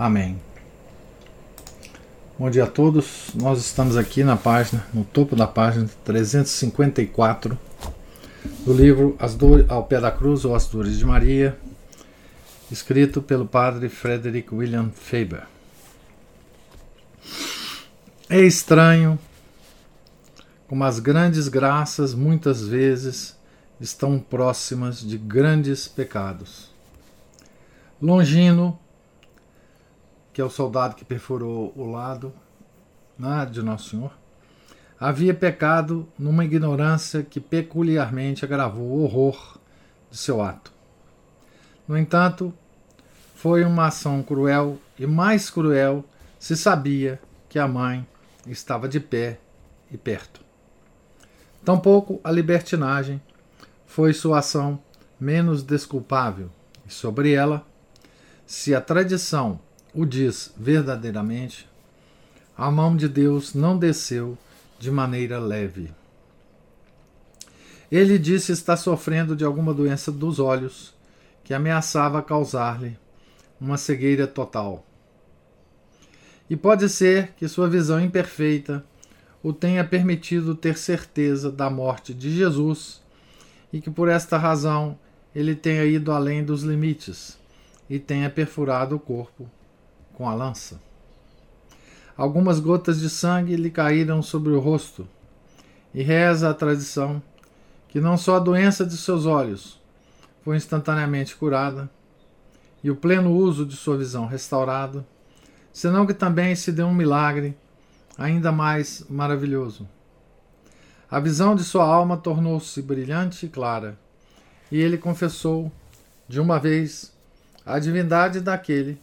Amém. Bom dia a todos. Nós estamos aqui na página, no topo da página 354 do livro As Dores ao Pé da Cruz ou As Dores de Maria, escrito pelo padre Frederick William Faber. É estranho como as grandes graças muitas vezes estão próximas de grandes pecados. Longino que é o soldado que perfurou o lado né, de Nosso Senhor, havia pecado numa ignorância que peculiarmente agravou o horror de seu ato. No entanto, foi uma ação cruel e mais cruel se sabia que a mãe estava de pé e perto. Tampouco a libertinagem foi sua ação menos desculpável, e sobre ela, se a tradição o diz verdadeiramente, a mão de Deus não desceu de maneira leve. Ele disse estar sofrendo de alguma doença dos olhos que ameaçava causar-lhe uma cegueira total. E pode ser que sua visão imperfeita o tenha permitido ter certeza da morte de Jesus e que por esta razão ele tenha ido além dos limites e tenha perfurado o corpo com a lança. Algumas gotas de sangue lhe caíram sobre o rosto, e reza a tradição que não só a doença de seus olhos foi instantaneamente curada e o pleno uso de sua visão restaurado, senão que também se deu um milagre ainda mais maravilhoso. A visão de sua alma tornou-se brilhante e clara, e ele confessou, de uma vez, a divindade daquele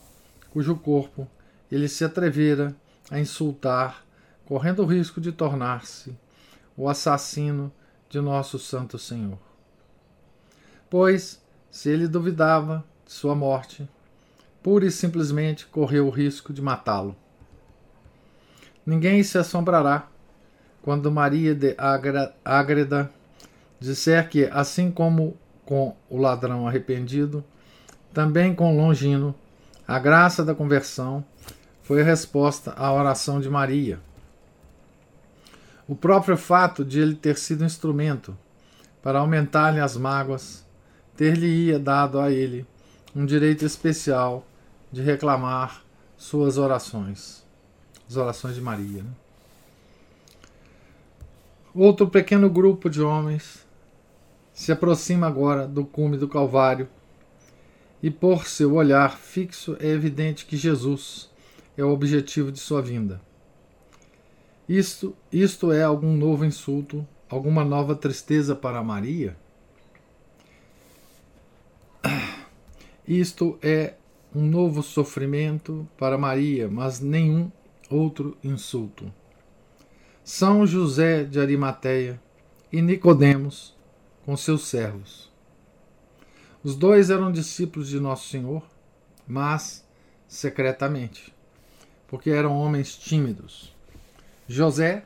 cujo corpo ele se atrevera a insultar, correndo o risco de tornar-se o assassino de nosso Santo Senhor. Pois, se ele duvidava de sua morte, pura e simplesmente correu o risco de matá-lo. Ninguém se assombrará quando Maria de Ágreda disser que, assim como com o ladrão arrependido, também com Longino a graça da conversão foi a resposta à oração de Maria. O próprio fato de ele ter sido instrumento para aumentar-lhe as mágoas ter-lhe-ia dado a ele um direito especial de reclamar suas orações, as orações de Maria. Né? Outro pequeno grupo de homens se aproxima agora do cume do Calvário e por seu olhar fixo é evidente que Jesus é o objetivo de sua vinda. Isto, isto é algum novo insulto, alguma nova tristeza para Maria? Isto é um novo sofrimento para Maria, mas nenhum outro insulto. São José de Arimateia e Nicodemos com seus servos os dois eram discípulos de Nosso Senhor, mas secretamente, porque eram homens tímidos. José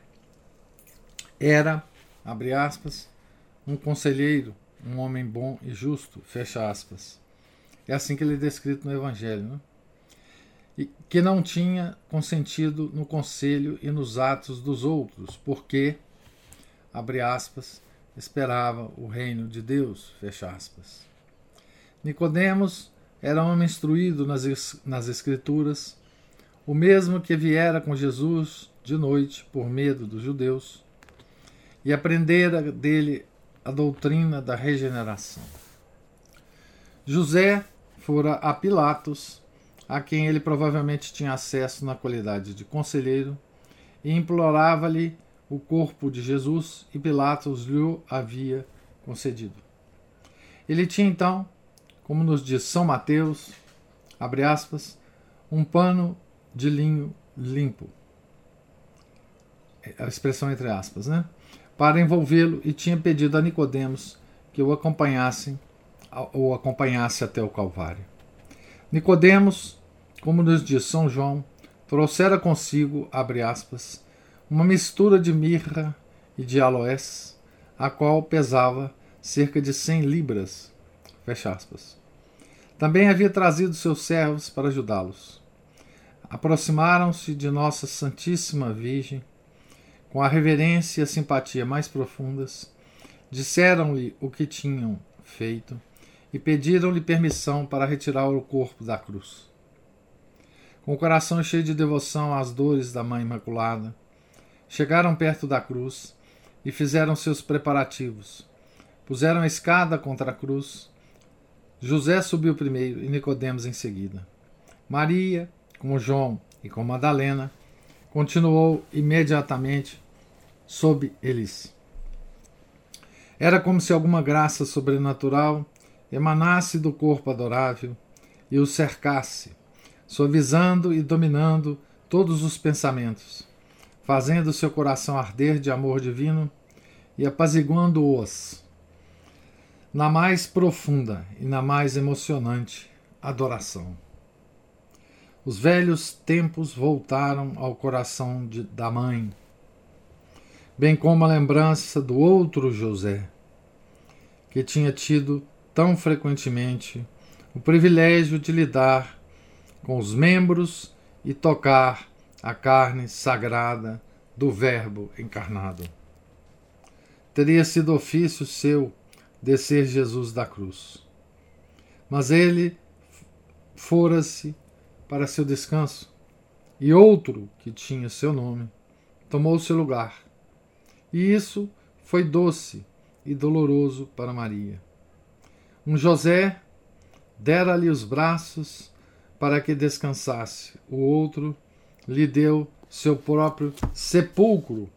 era, abre aspas, um conselheiro, um homem bom e justo, fecha aspas. É assim que ele é descrito no Evangelho, né? E que não tinha consentido no conselho e nos atos dos outros, porque, abre aspas, esperava o reino de Deus, fecha aspas. Nicodemos era homem instruído nas, nas Escrituras, o mesmo que viera com Jesus de noite por medo dos judeus, e aprendera dele a doutrina da regeneração. José fora a Pilatos, a quem ele provavelmente tinha acesso na qualidade de conselheiro, e implorava-lhe o corpo de Jesus, e Pilatos lhe havia concedido. Ele tinha então como nos diz São Mateus, abre aspas, um pano de linho limpo. A expressão entre aspas, né? Para envolvê-lo e tinha pedido a Nicodemos que o acompanhasse ou acompanhasse até o Calvário. Nicodemos, como nos diz São João, trouxera consigo, abre aspas, uma mistura de mirra e de aloés, a qual pesava cerca de cem libras, fecha aspas. Também havia trazido seus servos para ajudá-los. Aproximaram-se de Nossa Santíssima Virgem, com a reverência e a simpatia mais profundas, disseram-lhe o que tinham feito e pediram-lhe permissão para retirar o corpo da cruz. Com o coração cheio de devoção às dores da Mãe Imaculada, chegaram perto da cruz e fizeram seus preparativos. Puseram a escada contra a cruz. José subiu primeiro e Nicodemos em seguida. Maria, com João e com Madalena, continuou imediatamente sob eles. Era como se alguma graça sobrenatural emanasse do corpo adorável e o cercasse, suavizando e dominando todos os pensamentos, fazendo seu coração arder de amor divino e apaziguando-os na mais profunda e na mais emocionante adoração. Os velhos tempos voltaram ao coração de, da mãe, bem como a lembrança do outro José, que tinha tido tão frequentemente o privilégio de lidar com os membros e tocar a carne sagrada do Verbo encarnado. Teria sido ofício seu descer Jesus da cruz. Mas ele fora-se para seu descanso, e outro, que tinha seu nome, tomou seu lugar. E isso foi doce e doloroso para Maria. Um José dera-lhe os braços para que descansasse, o outro lhe deu seu próprio sepulcro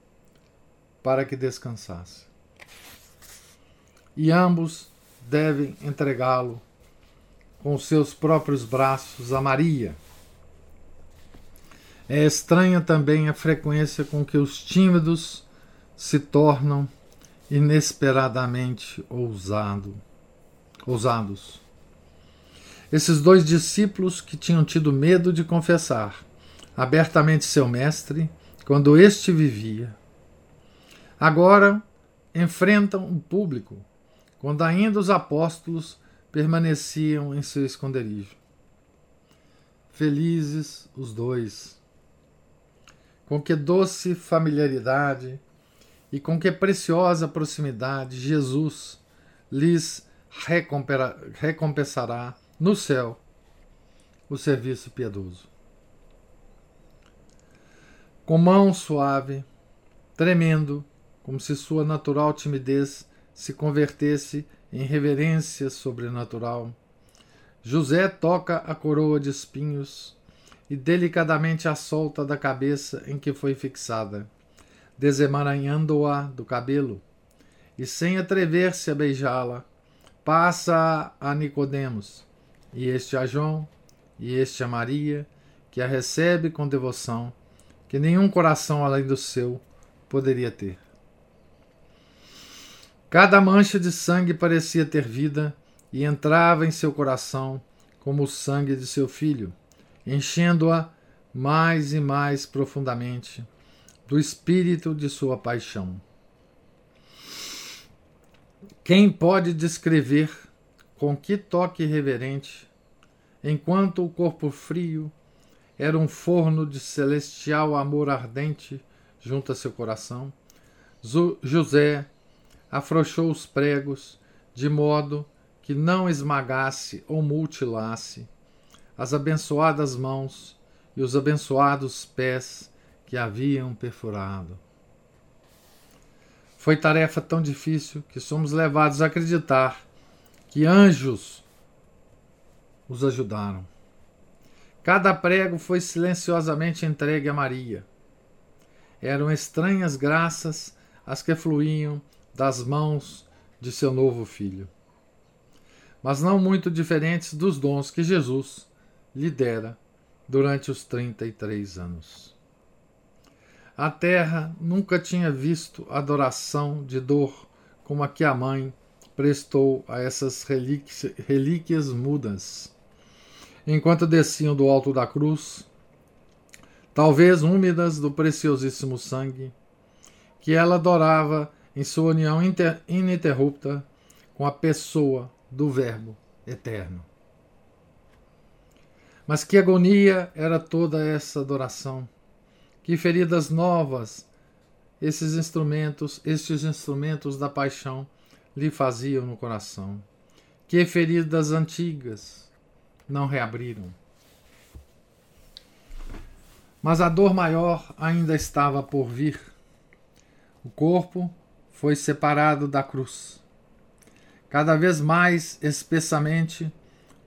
para que descansasse. E ambos devem entregá-lo com seus próprios braços a Maria. É estranha também a frequência com que os tímidos se tornam inesperadamente ousado, ousados. Esses dois discípulos que tinham tido medo de confessar abertamente seu mestre quando este vivia, agora enfrentam o público quando ainda os apóstolos permaneciam em seu esconderijo. Felizes os dois. Com que doce familiaridade e com que preciosa proximidade Jesus lhes recompensará no céu o serviço piedoso. Com mão suave, tremendo, como se sua natural timidez se convertesse em reverência sobrenatural. José toca a coroa de espinhos e delicadamente a solta da cabeça em que foi fixada, desemaranhando-a do cabelo, e sem atrever-se a beijá-la, passa a Nicodemos, e este a João, e este a Maria, que a recebe com devoção, que nenhum coração além do seu poderia ter. Cada mancha de sangue parecia ter vida e entrava em seu coração como o sangue de seu filho, enchendo-a mais e mais profundamente do espírito de sua paixão. Quem pode descrever com que toque reverente, enquanto o corpo frio era um forno de celestial amor ardente junto a seu coração, José afrouxou os pregos, de modo que não esmagasse ou mutilasse as abençoadas mãos e os abençoados pés que haviam perfurado. Foi tarefa tão difícil que somos levados a acreditar que anjos os ajudaram. Cada prego foi silenciosamente entregue a Maria. Eram estranhas graças as que fluíam das mãos de seu novo filho, mas não muito diferentes dos dons que Jesus lhe dera durante os 33 anos. A terra nunca tinha visto adoração de dor como a que a mãe prestou a essas relíquias, mudas. Enquanto desciam do alto da cruz, talvez úmidas do preciosíssimo sangue, que ela adorava em sua união ininterrupta com a pessoa do Verbo eterno. Mas que agonia era toda essa adoração! Que feridas novas esses instrumentos, estes instrumentos da paixão lhe faziam no coração. Que feridas antigas não reabriram. Mas a dor maior ainda estava por vir. O corpo foi separado da cruz. Cada vez mais espessamente,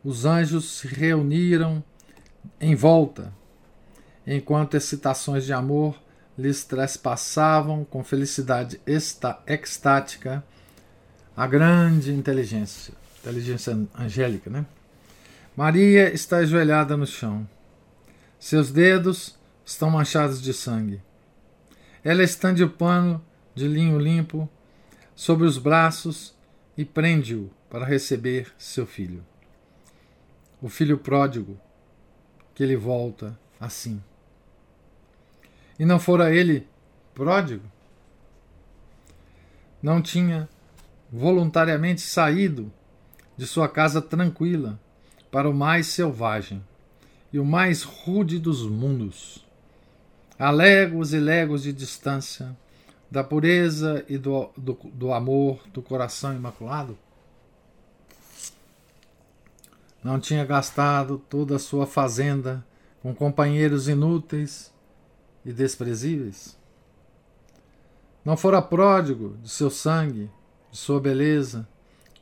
os anjos se reuniram em volta, enquanto excitações de amor lhes trespassavam com felicidade extática a grande inteligência, inteligência angélica, né? Maria está ajoelhada no chão. Seus dedos estão manchados de sangue. Ela estende o pano de linho limpo sobre os braços e prende-o para receber seu filho. O filho pródigo, que ele volta assim. E não fora ele pródigo? Não tinha voluntariamente saído de sua casa tranquila para o mais selvagem e o mais rude dos mundos, a léguas e léguas de distância da pureza e do, do, do amor do coração imaculado? Não tinha gastado toda a sua fazenda com companheiros inúteis e desprezíveis? Não fora pródigo de seu sangue, de sua beleza,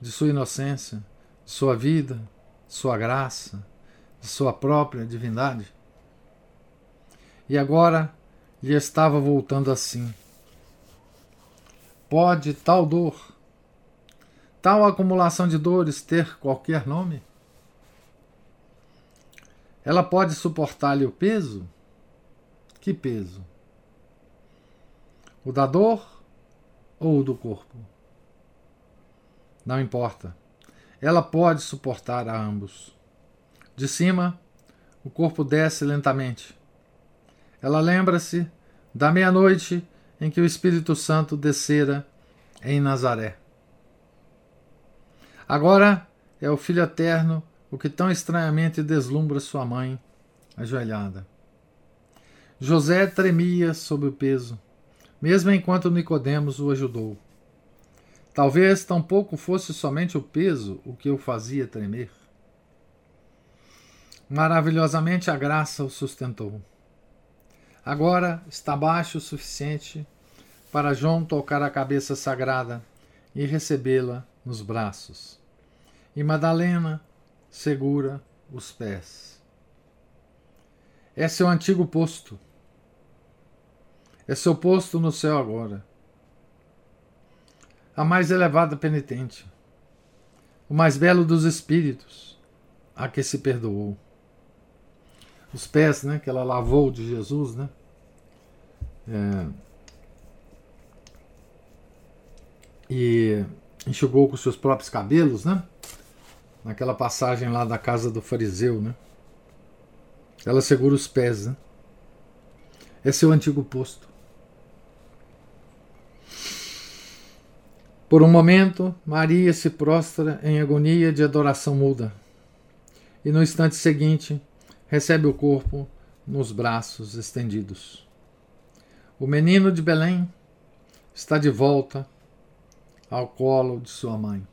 de sua inocência, de sua vida, de sua graça, de sua própria divindade? E agora lhe estava voltando assim Pode tal dor, tal acumulação de dores ter qualquer nome? Ela pode suportar-lhe o peso? Que peso? O da dor ou o do corpo? Não importa. Ela pode suportar a ambos. De cima, o corpo desce lentamente. Ela lembra-se da meia-noite em que o Espírito Santo descera em Nazaré. Agora é o Filho Eterno o que tão estranhamente deslumbra sua mãe, ajoelhada. José tremia sob o peso, mesmo enquanto Nicodemos o ajudou. Talvez tampouco fosse somente o peso o que o fazia tremer. Maravilhosamente a graça o sustentou. Agora está baixo o suficiente para João tocar a cabeça sagrada e recebê-la nos braços. E Madalena segura os pés. É seu antigo posto. É seu posto no céu agora. A mais elevada penitente. O mais belo dos espíritos, a que se perdoou os pés né, que ela lavou de Jesus, né? É, e enxugou com seus próprios cabelos, né? Naquela passagem lá da casa do fariseu, né? Ela segura os pés, né? É seu antigo posto. Por um momento, Maria se prostra em agonia de adoração muda. E no instante seguinte, recebe o corpo nos braços estendidos. O menino de Belém está de volta ao colo de sua mãe.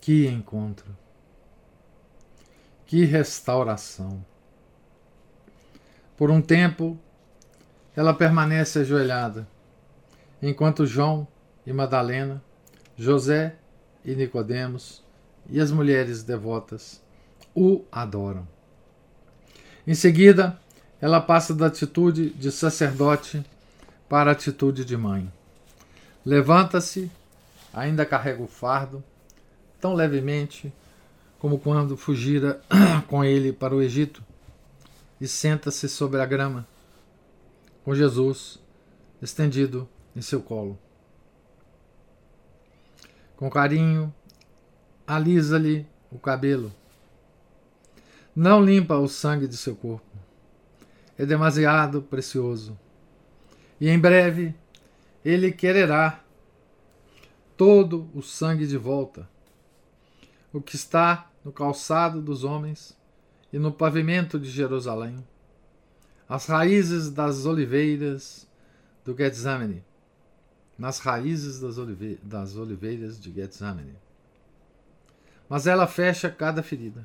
Que encontro! Que restauração! Por um tempo, ela permanece ajoelhada, enquanto João e Madalena, José e Nicodemos e as mulheres devotas o adoram. Em seguida, ela passa da atitude de sacerdote para a atitude de mãe. Levanta-se, ainda carrega o fardo, tão levemente como quando fugira com ele para o Egito, e senta-se sobre a grama, com Jesus estendido em seu colo. Com carinho, alisa-lhe o cabelo. Não limpa o sangue de seu corpo. É demasiado precioso. E em breve ele quererá todo o sangue de volta. O que está no calçado dos homens e no pavimento de Jerusalém, as raízes das oliveiras do Getsemane, nas raízes das, olive das oliveiras de Getsemane. Mas ela fecha cada ferida,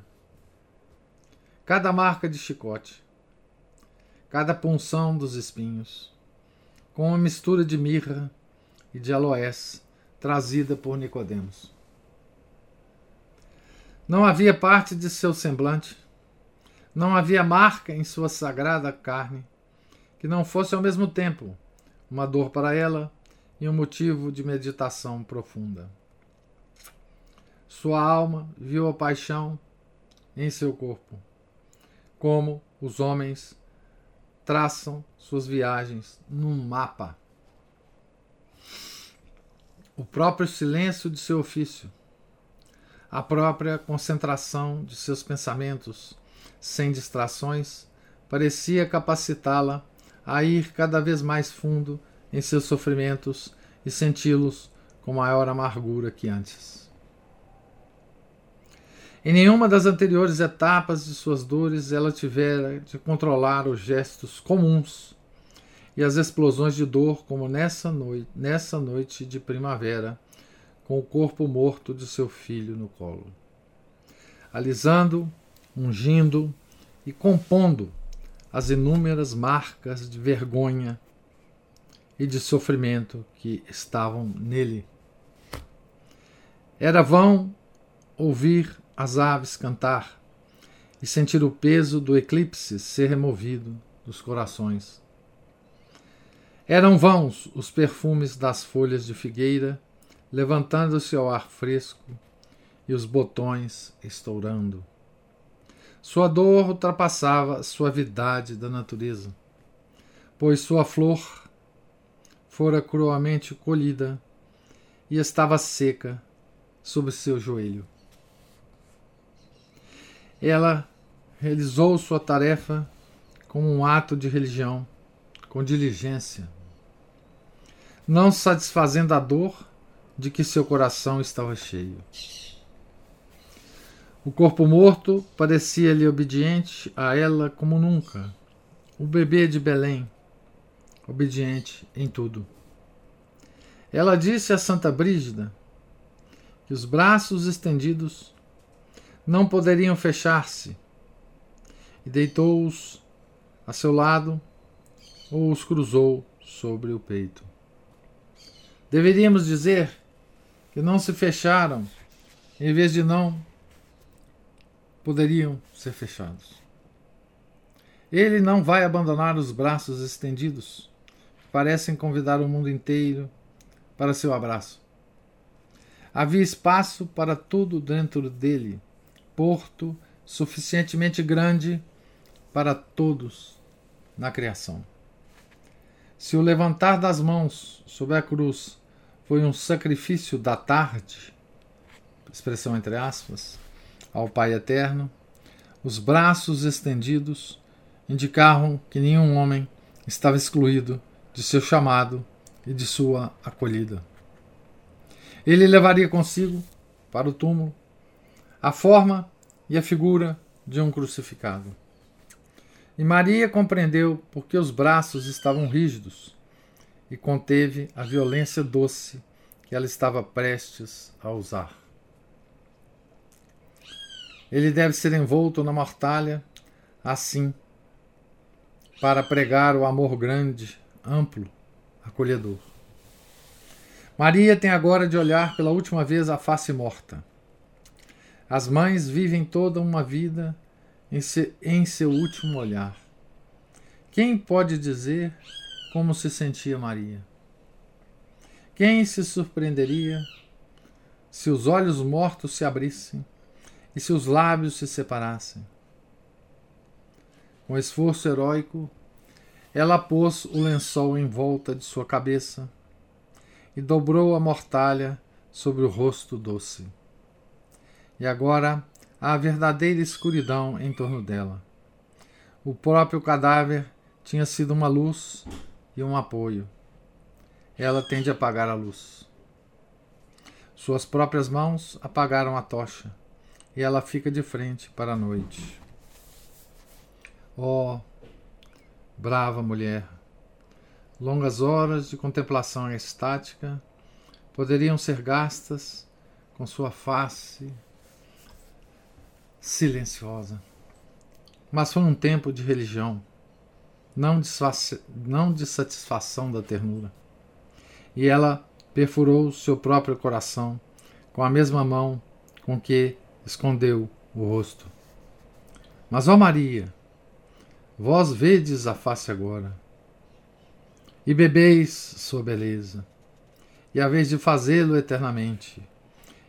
cada marca de chicote, cada punção dos espinhos, com uma mistura de mirra e de aloés trazida por Nicodemos. Não havia parte de seu semblante, não havia marca em sua sagrada carne que não fosse ao mesmo tempo uma dor para ela e um motivo de meditação profunda. Sua alma viu a paixão em seu corpo, como os homens traçam suas viagens num mapa. O próprio silêncio de seu ofício, a própria concentração de seus pensamentos, sem distrações, parecia capacitá-la a ir cada vez mais fundo em seus sofrimentos e senti-los com maior amargura que antes. Em nenhuma das anteriores etapas de suas dores ela tivera de controlar os gestos comuns e as explosões de dor como nessa noite, nessa noite de primavera, com o corpo morto de seu filho no colo. Alisando, ungindo e compondo as inúmeras marcas de vergonha e de sofrimento que estavam nele. Era vão ouvir as aves cantar e sentir o peso do eclipse ser removido dos corações. Eram vãos os perfumes das folhas de figueira, levantando-se ao ar fresco e os botões estourando. Sua dor ultrapassava a suavidade da natureza, pois sua flor fora cruamente colhida e estava seca sob seu joelho. Ela realizou sua tarefa como um ato de religião, com diligência, não satisfazendo a dor de que seu coração estava cheio. O corpo morto parecia-lhe obediente a ela como nunca. O bebê de Belém, obediente em tudo. Ela disse a Santa Brígida que os braços estendidos não poderiam fechar-se e deitou-os a seu lado ou os cruzou sobre o peito. Deveríamos dizer que não se fecharam em vez de não poderiam ser fechados. Ele não vai abandonar os braços estendidos, que parecem convidar o mundo inteiro para seu abraço. Havia espaço para tudo dentro dele, porto suficientemente grande para todos na criação. Se o levantar das mãos sob a cruz foi um sacrifício da tarde, expressão entre aspas, ao Pai Eterno, os braços estendidos indicavam que nenhum homem estava excluído de seu chamado e de sua acolhida. Ele levaria consigo, para o túmulo, a forma e a figura de um crucificado. E Maria compreendeu por que os braços estavam rígidos e conteve a violência doce que ela estava prestes a usar. Ele deve ser envolto na mortalha, assim, para pregar o amor grande, amplo, acolhedor. Maria tem agora de olhar pela última vez a face morta. As mães vivem toda uma vida em, se, em seu último olhar. Quem pode dizer como se sentia Maria? Quem se surpreenderia se os olhos mortos se abrissem e se os lábios se separassem. Com esforço heróico, ela pôs o lençol em volta de sua cabeça e dobrou a mortalha sobre o rosto doce. E agora há verdadeira escuridão em torno dela. O próprio cadáver tinha sido uma luz e um apoio. Ela tende a apagar a luz. Suas próprias mãos apagaram a tocha e ela fica de frente para a noite. Oh, brava mulher! Longas horas de contemplação estática poderiam ser gastas com sua face silenciosa. Mas foi um tempo de religião, não de, não de satisfação da ternura. E ela perfurou seu próprio coração com a mesma mão com que escondeu o rosto. Mas, ó Maria, Vós vedes a face agora, e bebeis sua beleza, e a vez de fazê-lo eternamente,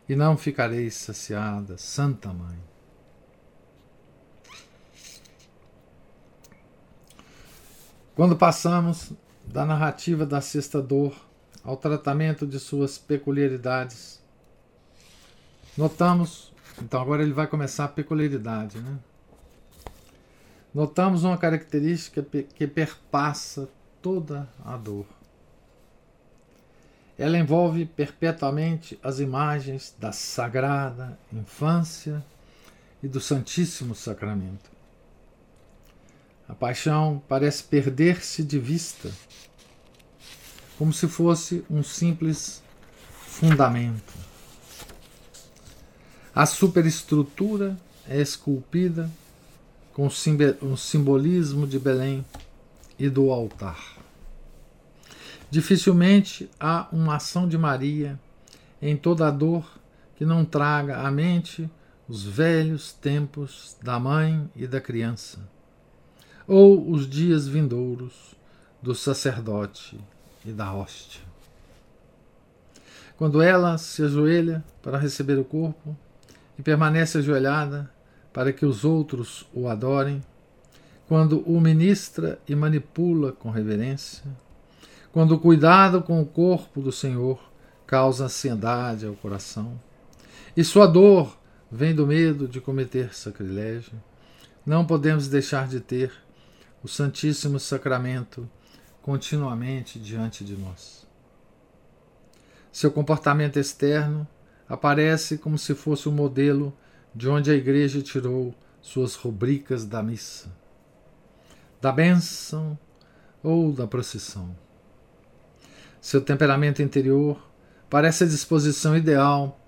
e não ficareis saciada, Santa Mãe. Quando passamos da narrativa da sexta dor ao tratamento de suas peculiaridades, notamos, então agora ele vai começar a peculiaridade, né? notamos uma característica que perpassa toda a dor. Ela envolve perpetuamente as imagens da sagrada infância e do Santíssimo Sacramento. A paixão parece perder-se de vista, como se fosse um simples fundamento. A superestrutura é esculpida com o simbolismo de Belém e do altar. Dificilmente há uma ação de Maria em toda a dor que não traga à mente os velhos tempos da mãe e da criança, ou os dias vindouros do sacerdote e da hóstia. Quando ela se ajoelha para receber o corpo e permanece ajoelhada, para que os outros o adorem, quando o ministra e manipula com reverência, quando o cuidado com o corpo do Senhor causa ansiedade ao coração, e sua dor vem do medo de cometer sacrilégio, não podemos deixar de ter o Santíssimo Sacramento continuamente diante de nós. Seu comportamento externo aparece como se fosse o um modelo de onde a igreja tirou suas rubricas da missa, da bênção ou da procissão. Seu temperamento interior parece a disposição ideal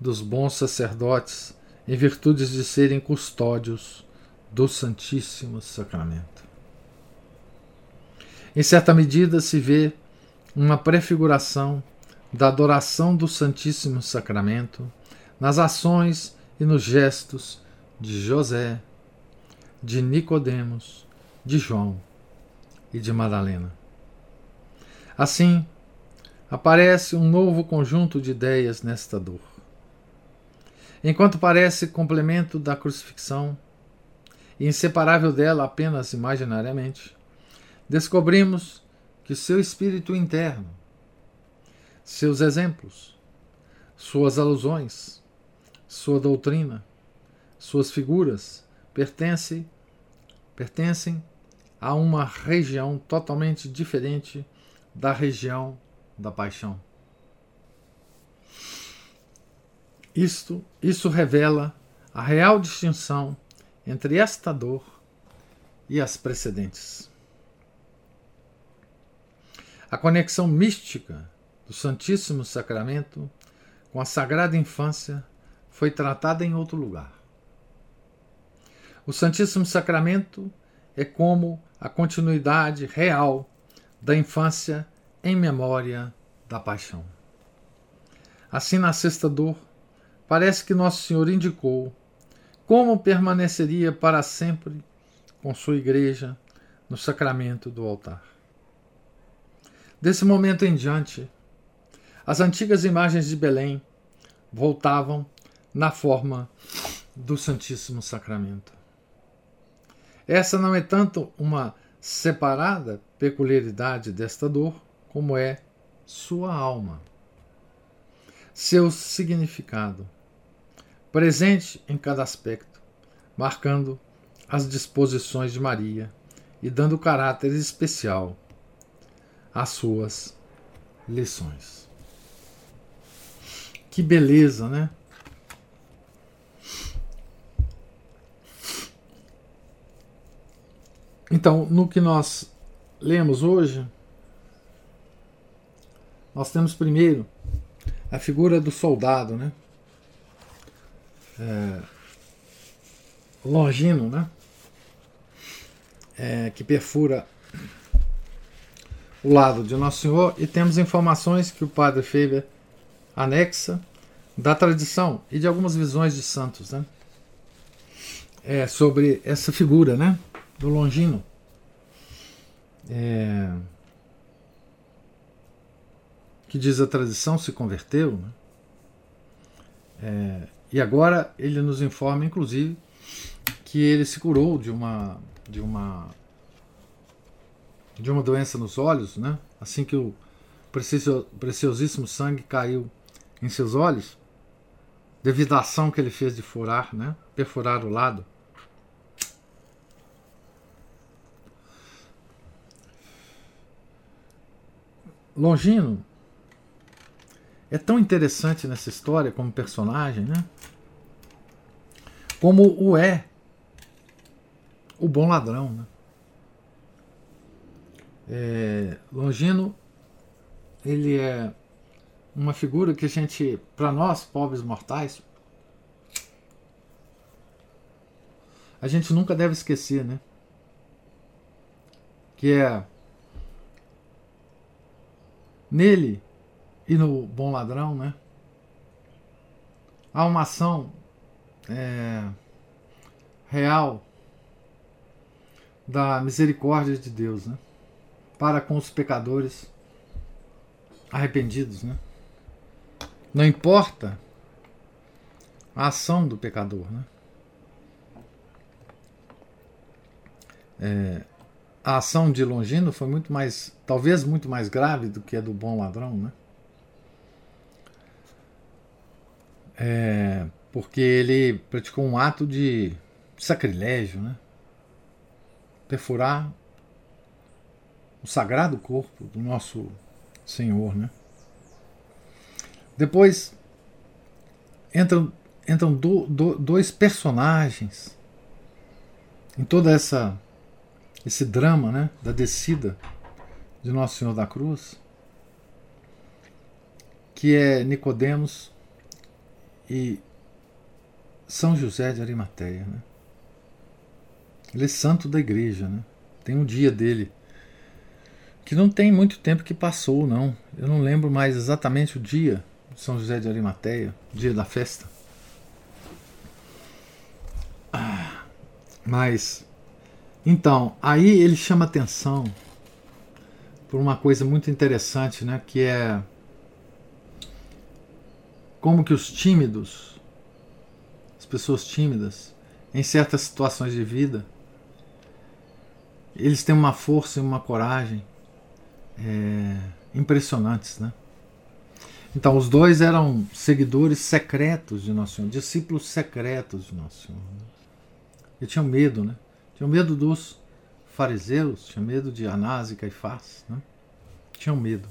dos bons sacerdotes em virtude de serem custódios do Santíssimo Sacramento. Em certa medida se vê uma prefiguração da adoração do Santíssimo Sacramento nas ações e nos gestos de José, de Nicodemos, de João e de Madalena. Assim, aparece um novo conjunto de ideias nesta dor. Enquanto parece complemento da crucifixão e inseparável dela apenas imaginariamente, descobrimos que seu espírito interno, seus exemplos, suas alusões, sua doutrina, suas figuras pertencem, pertencem a uma região totalmente diferente da região da paixão. Isto, isso revela a real distinção entre esta dor e as precedentes. A conexão mística do Santíssimo Sacramento com a Sagrada Infância foi tratada em outro lugar. O Santíssimo Sacramento é como a continuidade real da infância em memória da paixão. Assim, na sexta dor, parece que Nosso Senhor indicou como permaneceria para sempre com sua igreja no sacramento do altar. Desse momento em diante, as antigas imagens de Belém voltavam na forma do Santíssimo Sacramento. Essa não é tanto uma separada peculiaridade desta dor, como é sua alma, seu significado, presente em cada aspecto, marcando as disposições de Maria e dando caráter especial às suas lições. Que beleza, né? Então, no que nós lemos hoje, nós temos primeiro a figura do soldado, né? É, Longino, né? É, que perfura o lado de Nosso Senhor e temos informações que o padre Faber anexa da tradição e de algumas visões de santos, né? É, sobre essa figura, né? Do Longino. É, que diz a tradição se converteu, né? É, e agora ele nos informa, inclusive, que ele se curou de uma de uma de uma doença nos olhos, né? Assim que o preciosíssimo sangue caiu em seus olhos, devido à ação que ele fez de furar, né? Perfurar o lado. Longino é tão interessante nessa história como personagem, né? Como o é o bom ladrão, né? É, Longino, ele é uma figura que a gente, para nós, pobres mortais, a gente nunca deve esquecer, né? Que é nele e no bom ladrão, né? Há uma ação é, real da misericórdia de Deus, né? Para com os pecadores arrependidos, né? Não importa a ação do pecador, né? É, a ação de Longino foi muito mais, talvez muito mais grave do que a do bom ladrão, né? É, porque ele praticou um ato de sacrilégio, né? Perfurar o sagrado corpo do nosso Senhor, né? Depois entram, entram do, do, dois personagens em toda essa esse drama, né, da descida de Nosso Senhor da Cruz, que é Nicodemos e São José de Arimateia, né? Ele é santo da igreja, né? Tem um dia dele que não tem muito tempo que passou, não. Eu não lembro mais exatamente o dia de São José de Arimateia, dia da festa. Mas então, aí ele chama atenção por uma coisa muito interessante, né, que é como que os tímidos, as pessoas tímidas, em certas situações de vida, eles têm uma força e uma coragem é, impressionantes, né? Então, os dois eram seguidores secretos de Nosso Senhor, discípulos secretos de Nosso Senhor. Né? E tinham medo, né? Tinham medo dos fariseus, tinham medo de Anás e Caifás, né? Tinham medo.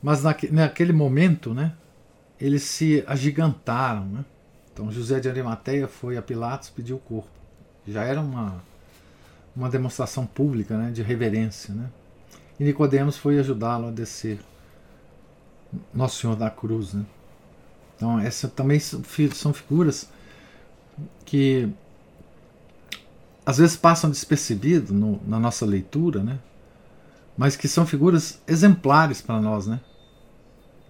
Mas naque, naquele momento, né, eles se agigantaram. Né? Então José de Arimateia foi a Pilatos pedir o corpo. Já era uma, uma demonstração pública né, de reverência. Né? E Nicodemos foi ajudá-lo a descer Nosso Senhor da Cruz. Né? Então essas também são figuras que às vezes passam despercebido no, na nossa leitura, né? mas que são figuras exemplares para nós, né?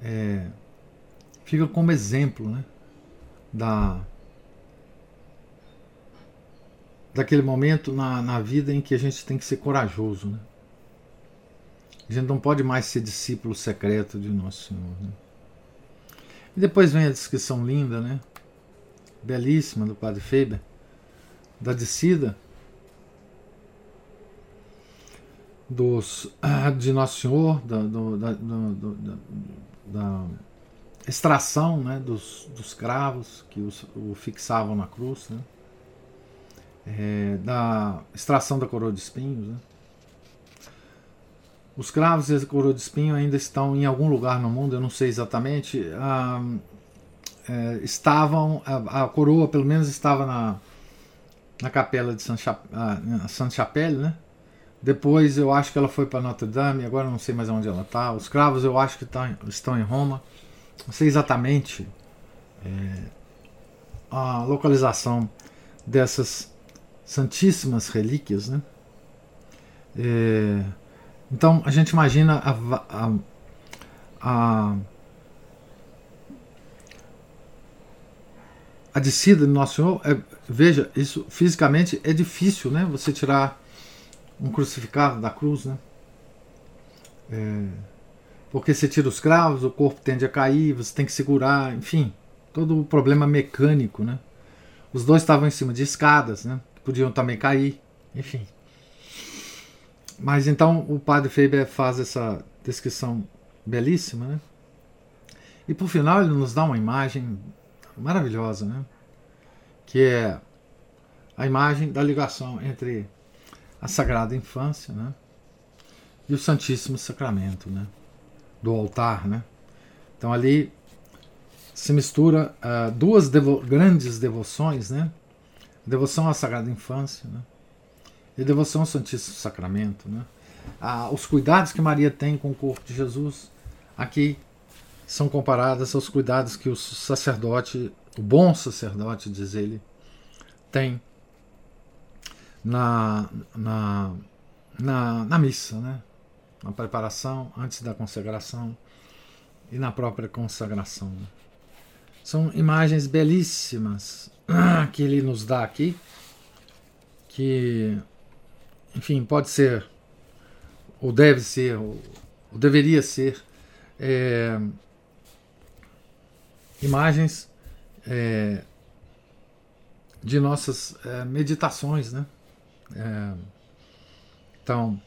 é, fica como exemplo né, da, daquele momento na, na vida em que a gente tem que ser corajoso. Né? A gente não pode mais ser discípulo secreto de Nosso Senhor. Né? E depois vem a descrição linda, né? belíssima do Padre Faber, da descida dos, de Nosso Senhor, da, do, da, do, da, da, extração né, dos, dos cravos que os, o fixavam na cruz, né, é, da extração da coroa de espinhos. Né. Os cravos e a coroa de espinho ainda estão em algum lugar no mundo, eu não sei exatamente. Ah, é, estavam, a, a, coroa pelo menos estava na, na capela de Saint-Chapelle, né? Depois eu acho que ela foi para Notre Dame, agora não sei mais onde ela está. Os cravos eu acho que tá, estão em Roma. Não sei exatamente é, a localização dessas santíssimas relíquias, né? É, então a gente imagina a, a, a, a descida do Nosso Senhor. É, veja, isso fisicamente é difícil, né? Você tirar um crucificado da cruz, né? É, porque você tira os cravos, o corpo tende a cair, você tem que segurar, enfim, todo o problema mecânico, né? Os dois estavam em cima de escadas, né? Podiam também cair, enfim. Mas então o padre Faber faz essa descrição belíssima, né? E por final ele nos dá uma imagem maravilhosa, né? Que é a imagem da ligação entre a Sagrada Infância, né? E o Santíssimo Sacramento, né? Do altar, né? Então ali se mistura uh, duas devo grandes devoções, né? Devoção à Sagrada Infância, né? E devoção ao Santíssimo Sacramento, né? Ah, os cuidados que Maria tem com o corpo de Jesus aqui são comparados aos cuidados que o sacerdote, o bom sacerdote, diz ele, tem na, na, na, na missa, né? na preparação, antes da consagração e na própria consagração. Né? São imagens belíssimas que ele nos dá aqui, que, enfim, pode ser, ou deve ser, ou, ou deveria ser, é, imagens é, de nossas é, meditações, né? É, então,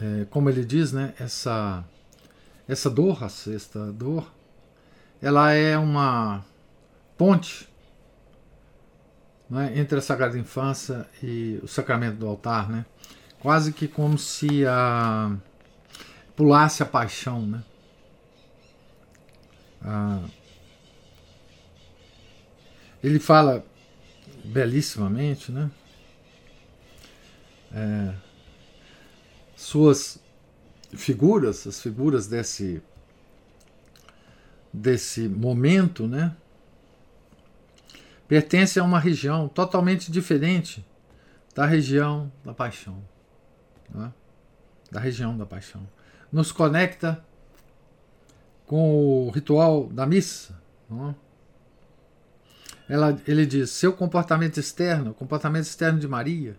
é, como ele diz, né, essa, essa dor, a sexta dor, ela é uma ponte né, entre a Sagrada Infância e o sacramento do altar, né? quase que como se a, pulasse a paixão. Né? Ah, ele fala belíssimamente, né? É, suas figuras, as figuras desse desse momento, né? Pertence a uma região totalmente diferente da região da paixão, né? da região da paixão. Nos conecta com o ritual da missa. É? ela, ele diz: seu comportamento externo, o comportamento externo de Maria,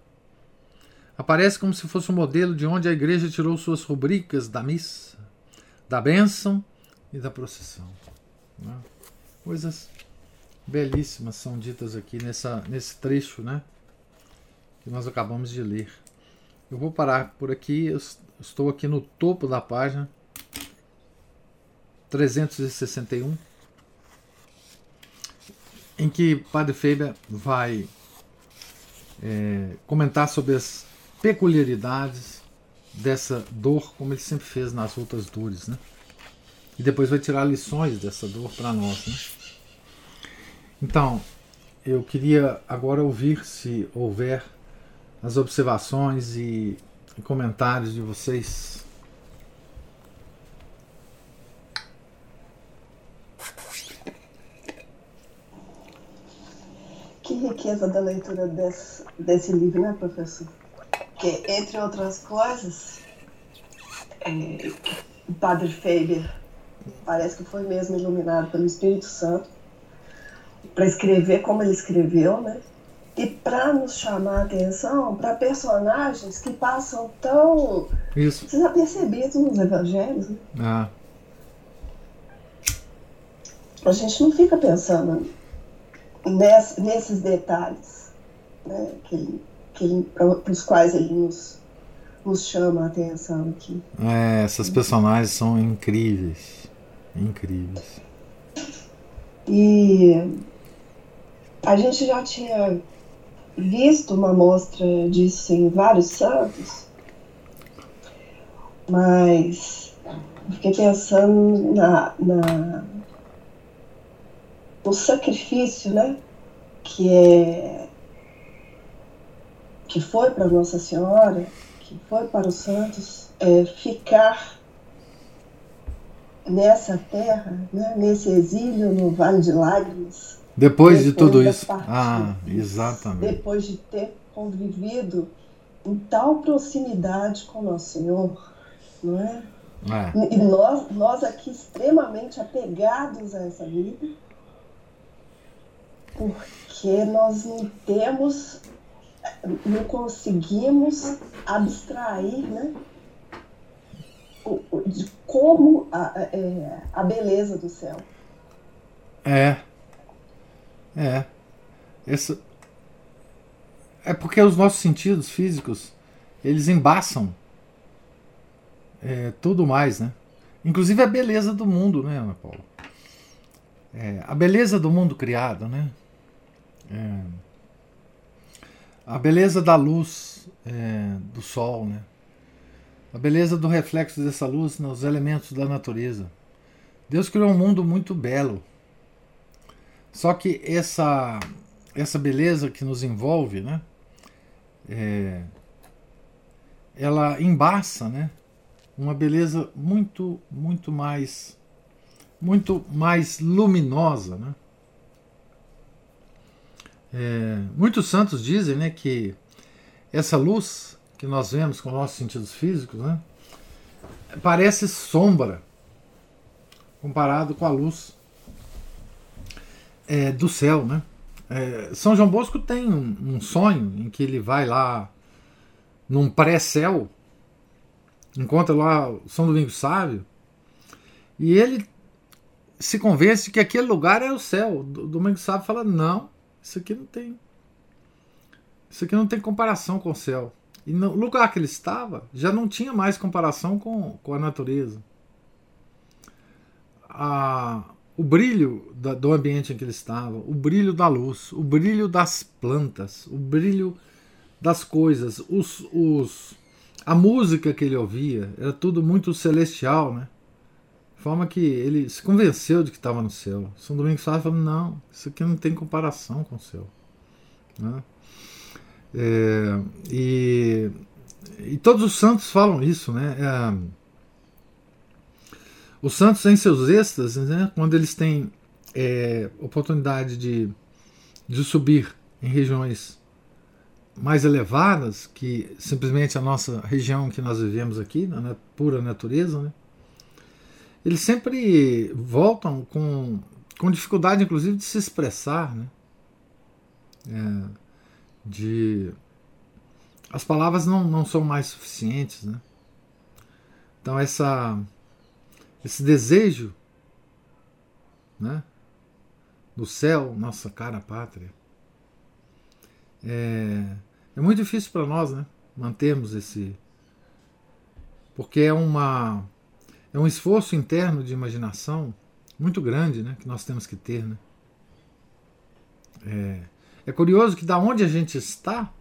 aparece como se fosse um modelo de onde a igreja tirou suas rubricas da missa, da bênção e da procissão. Né? Coisas belíssimas são ditas aqui nessa, nesse trecho né, que nós acabamos de ler. Eu vou parar por aqui, eu estou aqui no topo da página 361 em que Padre Faber vai é, comentar sobre as peculiaridades dessa dor, como ele sempre fez nas outras dores, né? E depois vai tirar lições dessa dor para nós, né? Então, eu queria agora ouvir se houver as observações e comentários de vocês Que riqueza da leitura desse, desse livro, né, professor? Que, entre outras coisas, é, o padre Faber parece que foi mesmo iluminado pelo Espírito Santo para escrever como ele escreveu, né? E para nos chamar a atenção para personagens que passam tão Isso. desapercebidos nos evangelhos. Né? Ah. A gente não fica pensando ness, nesses detalhes né, que que para os quais ele nos, nos chama a atenção aqui. É, essas personagens são incríveis. Incríveis. E a gente já tinha visto uma mostra disso em vários santos, mas fiquei pensando na, na, no sacrifício, né? Que é que foi para Nossa Senhora, que foi para os santos, é, ficar nessa terra, né, nesse exílio no Vale de Lágrimas. Depois, depois de tudo isso. Ah, exatamente. Depois de ter convivido em tal proximidade com Nosso Senhor, não é? é. E nós, nós aqui extremamente apegados a essa vida, porque nós não temos, não conseguimos abstrair, né? de como a, é, a beleza do céu. É. É. Esse... É porque os nossos sentidos físicos eles embaçam é, tudo mais, né? Inclusive a beleza do mundo, né, Ana Paula? É, a beleza do mundo criado, né? É, a beleza da luz é, do sol, né? a beleza do reflexo dessa luz nos elementos da natureza. Deus criou um mundo muito belo. Só que essa essa beleza que nos envolve, né, é, ela embaça, né, uma beleza muito muito mais muito mais luminosa, né. É, muitos santos dizem, né, que essa luz que nós vemos com nossos sentidos físicos, né, parece sombra comparado com a luz é, do céu. Né? É, São João Bosco tem um, um, sonho em que ele vai lá num pré-céu, encontra lá São Domingos Sábio, e ele se convence que aquele lugar é o céu. Domingos Sábio fala: não, isso aqui não tem. Isso aqui não tem comparação com o céu. E no lugar que ele estava, já não tinha mais comparação com, com a natureza. A, o brilho da, do ambiente em que ele estava, o brilho da luz, o brilho das plantas, o brilho das coisas, os, os, a música que ele ouvia, era tudo muito celestial, né? De forma que ele se convenceu de que estava no céu. São Domingos Sá falou: não, isso aqui não tem comparação com o céu. Né? É, e, e todos os santos falam isso, né? É, os santos em seus êxtases, né, quando eles têm é, oportunidade de, de subir em regiões mais elevadas que simplesmente a nossa região que nós vivemos aqui, na pura natureza, né? eles sempre voltam com, com dificuldade, inclusive, de se expressar. Né? É, de as palavras não, não são mais suficientes, né? Então essa esse desejo, né, do céu, nossa cara pátria, é, é muito difícil para nós, né, mantermos esse porque é uma é um esforço interno de imaginação muito grande, né, que nós temos que ter, né? É, é curioso que da onde a gente está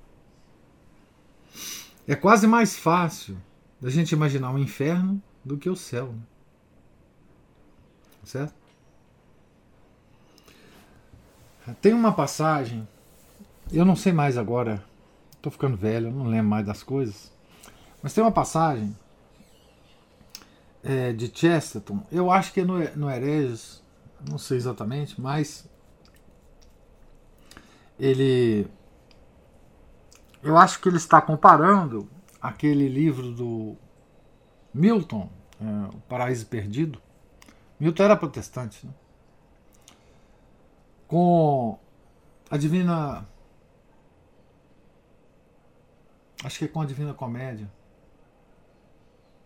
é quase mais fácil da gente imaginar o inferno do que o céu. Né? Certo? Tem uma passagem, eu não sei mais agora, estou ficando velho, não lembro mais das coisas, mas tem uma passagem é, de Chesterton, eu acho que é no, no Hereges, não sei exatamente, mas ele eu acho que ele está comparando aquele livro do Milton, é, O Paraíso Perdido. Milton era protestante, né? com a Divina. Acho que é com a Divina Comédia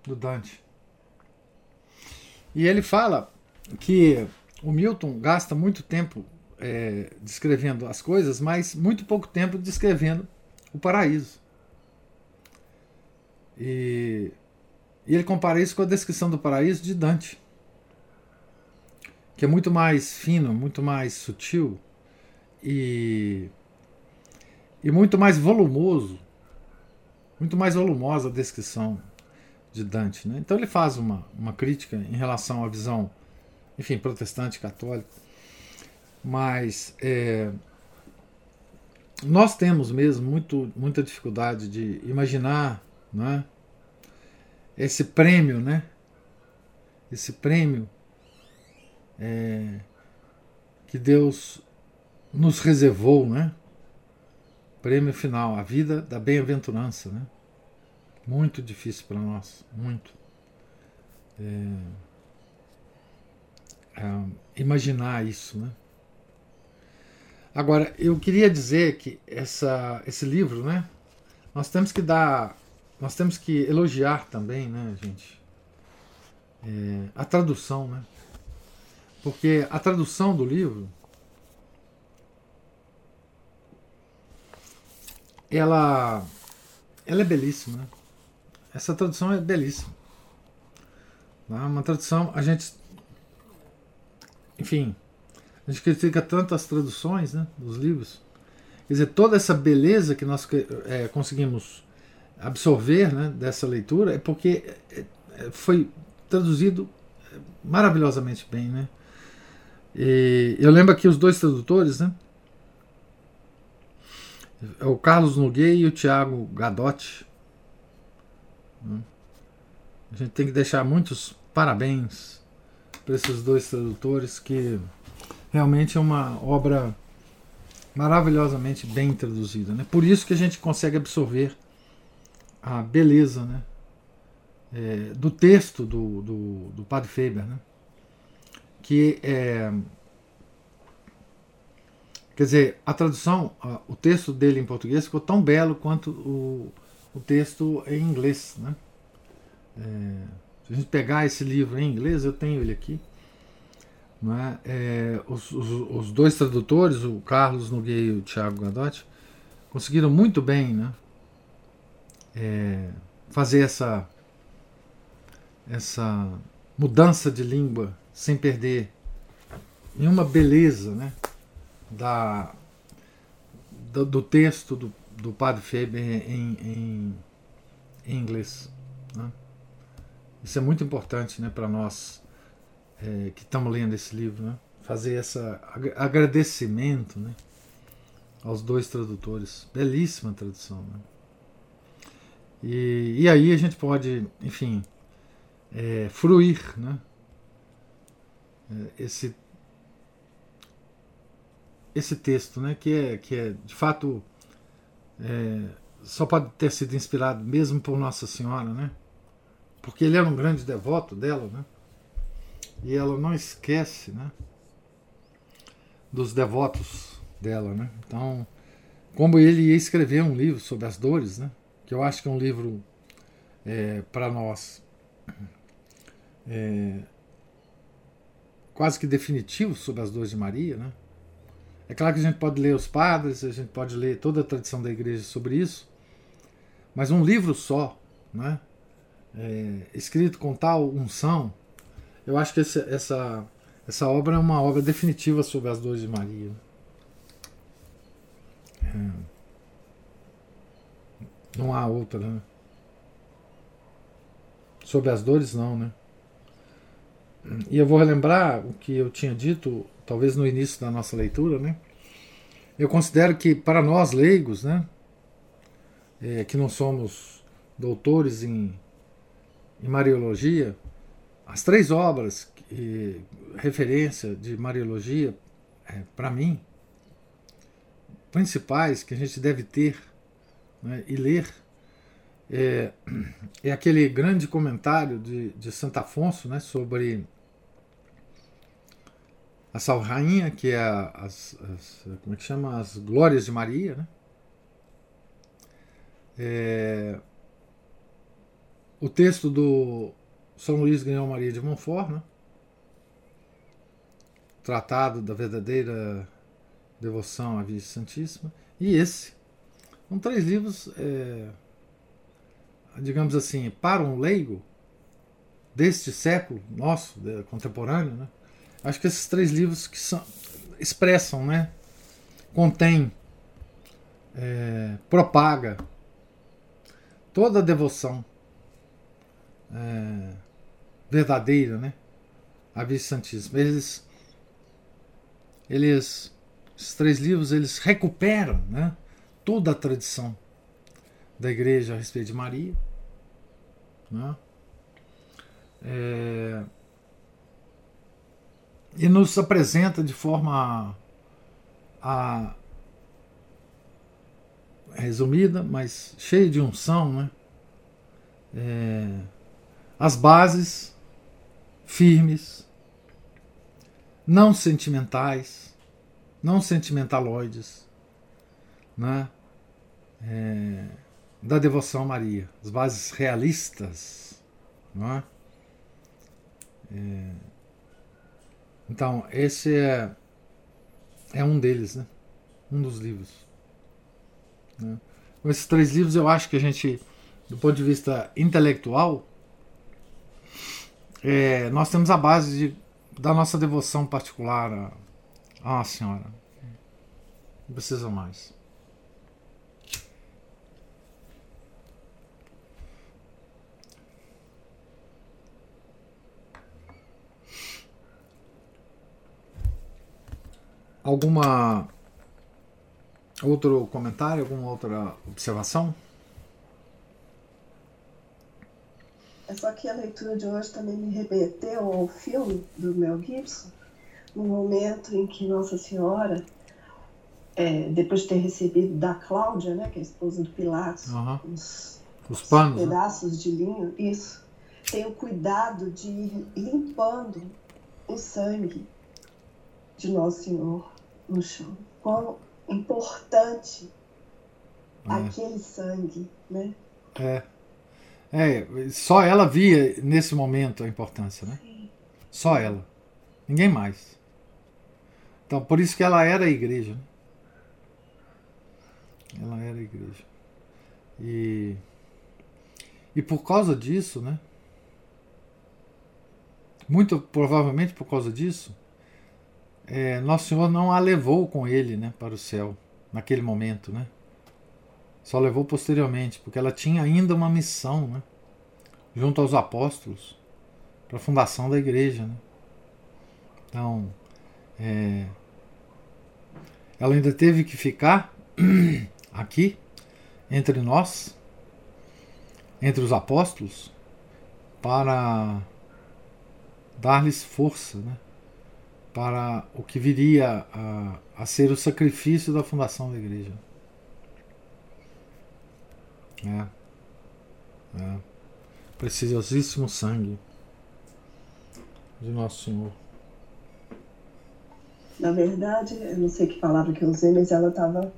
do Dante. E ele fala que o Milton gasta muito tempo é, descrevendo as coisas, mas muito pouco tempo descrevendo o paraíso. E, e ele compara isso com a descrição do paraíso de Dante, que é muito mais fino, muito mais sutil e, e muito mais volumoso, muito mais volumosa a descrição de Dante. Né? Então ele faz uma, uma crítica em relação à visão, enfim, protestante, católica, mas é, nós temos mesmo muito, muita dificuldade de imaginar né, esse prêmio, né, esse prêmio é, que Deus nos reservou, né? Prêmio final, a vida da bem-aventurança, né? Muito difícil para nós, muito. É, é, imaginar isso, né? Agora, eu queria dizer que essa, esse livro, né? Nós temos que dar, nós temos que elogiar também, né, gente? É, a tradução, né? Porque a tradução do livro ela ela é belíssima, né? Essa tradução é belíssima. Né? Uma tradução, a gente. Enfim, a gente critica tanto as traduções né, dos livros. Quer dizer, toda essa beleza que nós é, conseguimos absorver né, dessa leitura é porque é, foi traduzido maravilhosamente bem. Né? E eu lembro aqui os dois tradutores, né? O Carlos Nogueira e o Tiago Gadotti. A gente tem que deixar muitos parabéns para esses dois tradutores que realmente é uma obra maravilhosamente bem traduzida. Né? Por isso que a gente consegue absorver a beleza né? É, do texto do, do, do Padre Faber, né? Que é, quer dizer, a tradução, o texto dele em português ficou tão belo quanto o, o texto em inglês. Né? É, se a gente pegar esse livro em inglês, eu tenho ele aqui. É? É, os, os, os, dois tradutores, o Carlos Nogueira e o Tiago Gadotti, conseguiram muito bem né? É, fazer essa, essa mudança de língua sem perder nenhuma beleza né? da, do, do texto do, do Padre Faber em, em, em inglês. Né? Isso é muito importante né, para nós é, que estamos lendo esse livro, né? fazer esse agradecimento né, aos dois tradutores. Belíssima tradução. Né? E, e aí a gente pode, enfim, é, fruir né, esse, esse texto, né, que, é, que é de fato é, só pode ter sido inspirado mesmo por Nossa Senhora, né? Porque ele era um grande devoto dela, né? E ela não esquece, né? Dos devotos dela, né? Então, como ele ia escrever um livro sobre as dores, né? Que eu acho que é um livro é, para nós é, quase que definitivo sobre as dores de Maria, né? É claro que a gente pode ler os padres, a gente pode ler toda a tradição da igreja sobre isso, mas um livro só, né, é, escrito com tal unção, eu acho que esse, essa, essa obra é uma obra definitiva sobre as dores de Maria. É. Não há outra, né? Sobre as dores, não, né? E eu vou relembrar o que eu tinha dito talvez no início da nossa leitura, né? Eu considero que para nós leigos, né, é, que não somos doutores em, em Mariologia, as três obras que, referência de Mariologia, é, para mim, principais que a gente deve ter né, e ler, é, é, aquele grande comentário de, de Santo Afonso né, sobre a Salve Rainha, que é as, as, como é que chama? As Glórias de Maria, né? É, o texto do São Luís ganhou Maria de Montfort, né? Tratado da verdadeira Devoção à Virgem Santíssima, e esse. São três livros, é, digamos assim, para um leigo deste século nosso, contemporâneo, né? Acho que esses três livros que são, expressam, né? contém, é, propaga toda a devoção é, verdadeira, né? A Virgem Santíssima. Eles, eles, esses três livros, eles recuperam, né? Toda a tradição da Igreja a respeito de Maria, né? É, e nos apresenta de forma a, resumida, mas cheia de unção, né? É, as bases firmes, não sentimentais, não sentimentaloides, né? É, da devoção a Maria, as bases realistas, não é? é então, esse é, é um deles, né? Um dos livros. Né? Esses três livros, eu acho que a gente, do ponto de vista intelectual, é, nós temos a base de, da nossa devoção particular a, a Nossa Senhora. Não precisa mais. Alguma Outro comentário, alguma outra observação? É só que a leitura de hoje também me remeteu ao filme do Mel Gibson, no momento em que Nossa Senhora, é, depois de ter recebido da Cláudia, né, que é a esposa do Pilatos, uhum. os, os, panos, né? pedaços né? de linho, isso, tem o cuidado de ir limpando o sangue de Nosso Senhor no chão. Como importante é. aquele sangue, né? É. É, só ela via nesse momento a importância, né? Sim. Só ela. Ninguém mais. Então, por isso que ela era a igreja. Né? Ela era a igreja. E, e por causa disso, né? Muito provavelmente por causa disso, é, Nosso Senhor não a levou com ele né, para o céu, naquele momento. Né? Só levou posteriormente, porque ela tinha ainda uma missão né, junto aos apóstolos para a fundação da igreja. Né? Então, é, ela ainda teve que ficar aqui, entre nós, entre os apóstolos, para dar-lhes força, né? Para o que viria a, a ser o sacrifício da fundação da igreja. É. É. Preciosíssimo sangue de Nosso Senhor. Na verdade, eu não sei que palavra que eu usei, mas ela estava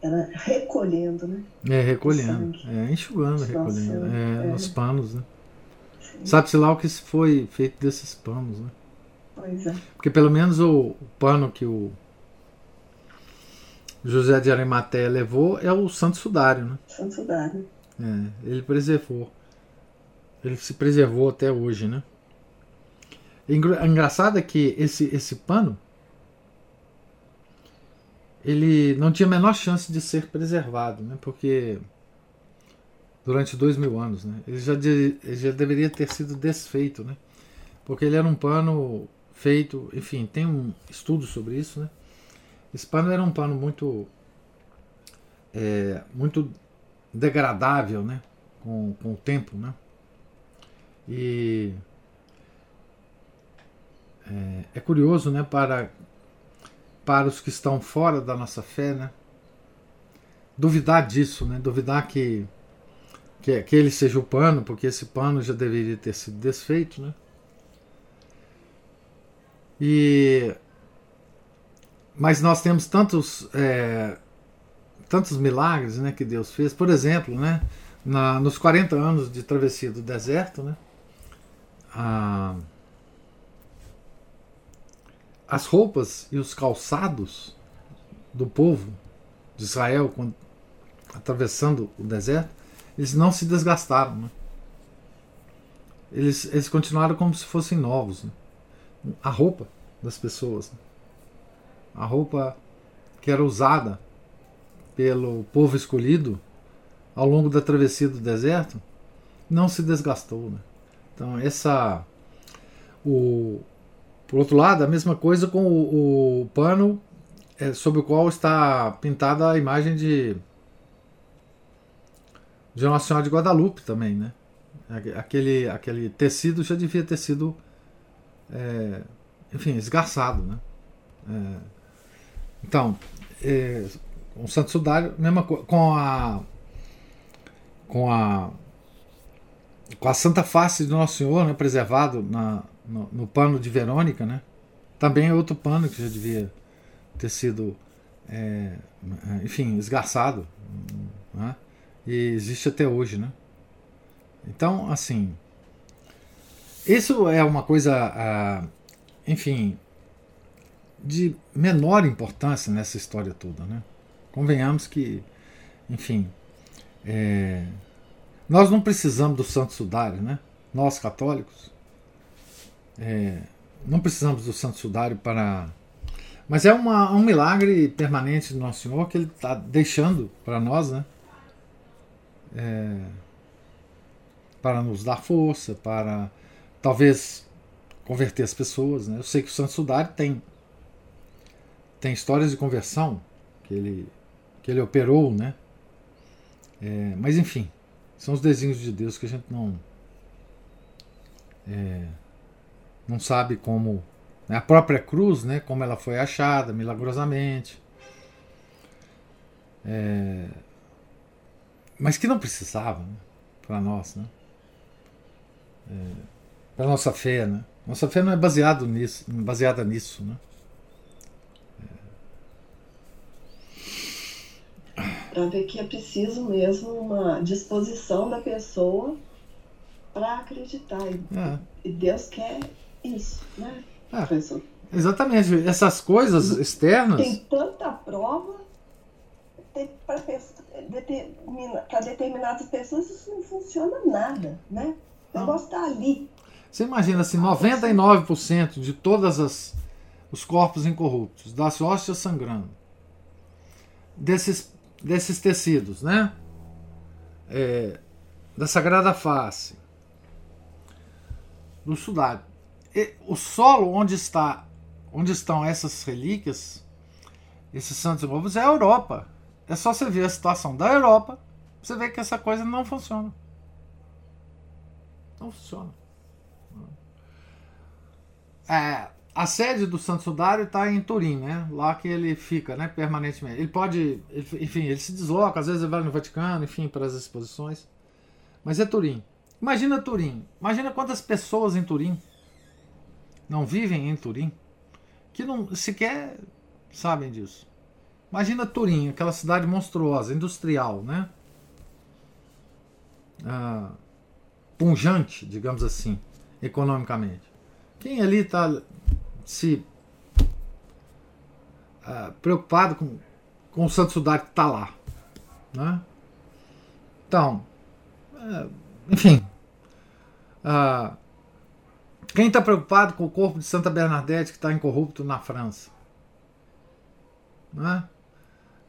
ela recolhendo, né? É, recolhendo. É, enxugando, recolhendo. É, é, nos panos, né? Sabe-se lá o que foi feito desses panos, né? Pois é. Porque pelo menos o, o pano que o José de Arimateia levou é o Santo Sudário, né? Santo Sudário. É, ele preservou. Ele se preservou até hoje, né? Engraçado é que esse, esse pano ele não tinha a menor chance de ser preservado, né? Porque durante dois mil anos, né? Ele já, de, ele já deveria ter sido desfeito, né? Porque ele era um pano feito, enfim, tem um estudo sobre isso, né? Esse pano era um pano muito é, muito degradável, né? Com, com o tempo, né? E é, é, curioso, né? Para para os que estão fora da nossa fé, né? Duvidar disso, né? Duvidar que que, que ele seja o pano, porque esse pano já deveria ter sido desfeito, né? E mas nós temos tantos é, tantos milagres, né, que Deus fez. Por exemplo, né, na, nos 40 anos de travessia do deserto, né, a, as roupas e os calçados do povo de Israel quando, atravessando o deserto, eles não se desgastaram. Né? Eles, eles continuaram como se fossem novos. Né? A roupa das pessoas, a roupa que era usada pelo povo escolhido ao longo da travessia do deserto, não se desgastou. Né? Então, essa. O, por outro lado, a mesma coisa com o, o pano é, sobre o qual está pintada a imagem de, de Nossa Senhora de Guadalupe também. Né? Aquele, aquele tecido já devia ter sido, é, enfim, esgarçado. Né? É, então, é, o Santo Sudário, mesma coisa, com a com a com a Santa Face de Nosso Senhor, né, preservado na, no, no, pano de Verônica, né? Também é outro pano que já devia ter sido, é, enfim, esgarçado, né? E existe até hoje, né? Então, assim, isso é uma coisa, ah, enfim, de menor importância nessa história toda, né? Convenhamos que, enfim, é, nós não precisamos do Santo Sudário, né? Nós católicos é, não precisamos do Santo Sudário para. Mas é uma, um milagre permanente do Nosso Senhor que Ele está deixando para nós, né? É, para nos dar força, para talvez converter as pessoas. Né? Eu sei que o Santo Sudário tem, tem histórias de conversão que ele que ele operou, né? É, mas enfim, são os desígnios de Deus que a gente não é, não sabe como né? a própria cruz, né? Como ela foi achada milagrosamente, é, mas que não precisava né? para nós, né? É, para nossa fé, né? Nossa fé não é baseado nisso, baseada nisso, né? para ver que é preciso mesmo uma disposição da pessoa para acreditar. É. E Deus quer isso, né, é. professor? Exatamente. Essas coisas externas. Tem tanta prova. Para determina, determinadas pessoas isso não funciona nada, né? O negócio está ali. Você imagina assim, 99% de todas as os corpos incorruptos, das hóstias sangrando, desses desses tecidos, né? É, da Sagrada Face, do sudário. E o solo onde está, onde estão essas relíquias, esses santos novos, é a Europa. É só você ver a situação da Europa, você vê que essa coisa não funciona. Não funciona. É, a sede do Santo Sudário está em Turim, né? Lá que ele fica, né? Permanentemente. Ele pode, enfim, ele se desloca, às vezes ele vai no Vaticano, enfim, para as exposições. Mas é Turim. Imagina Turim. Imagina quantas pessoas em Turim não vivem em Turim que não sequer sabem disso. Imagina Turim, aquela cidade monstruosa, industrial, né? Ah, punjante, digamos assim, economicamente. Quem ali está se uh, preocupado com, com o Santo Sudário que está lá. Né? Então, uh, enfim. Uh, quem está preocupado com o corpo de Santa Bernadette que está incorrupto na França? Né?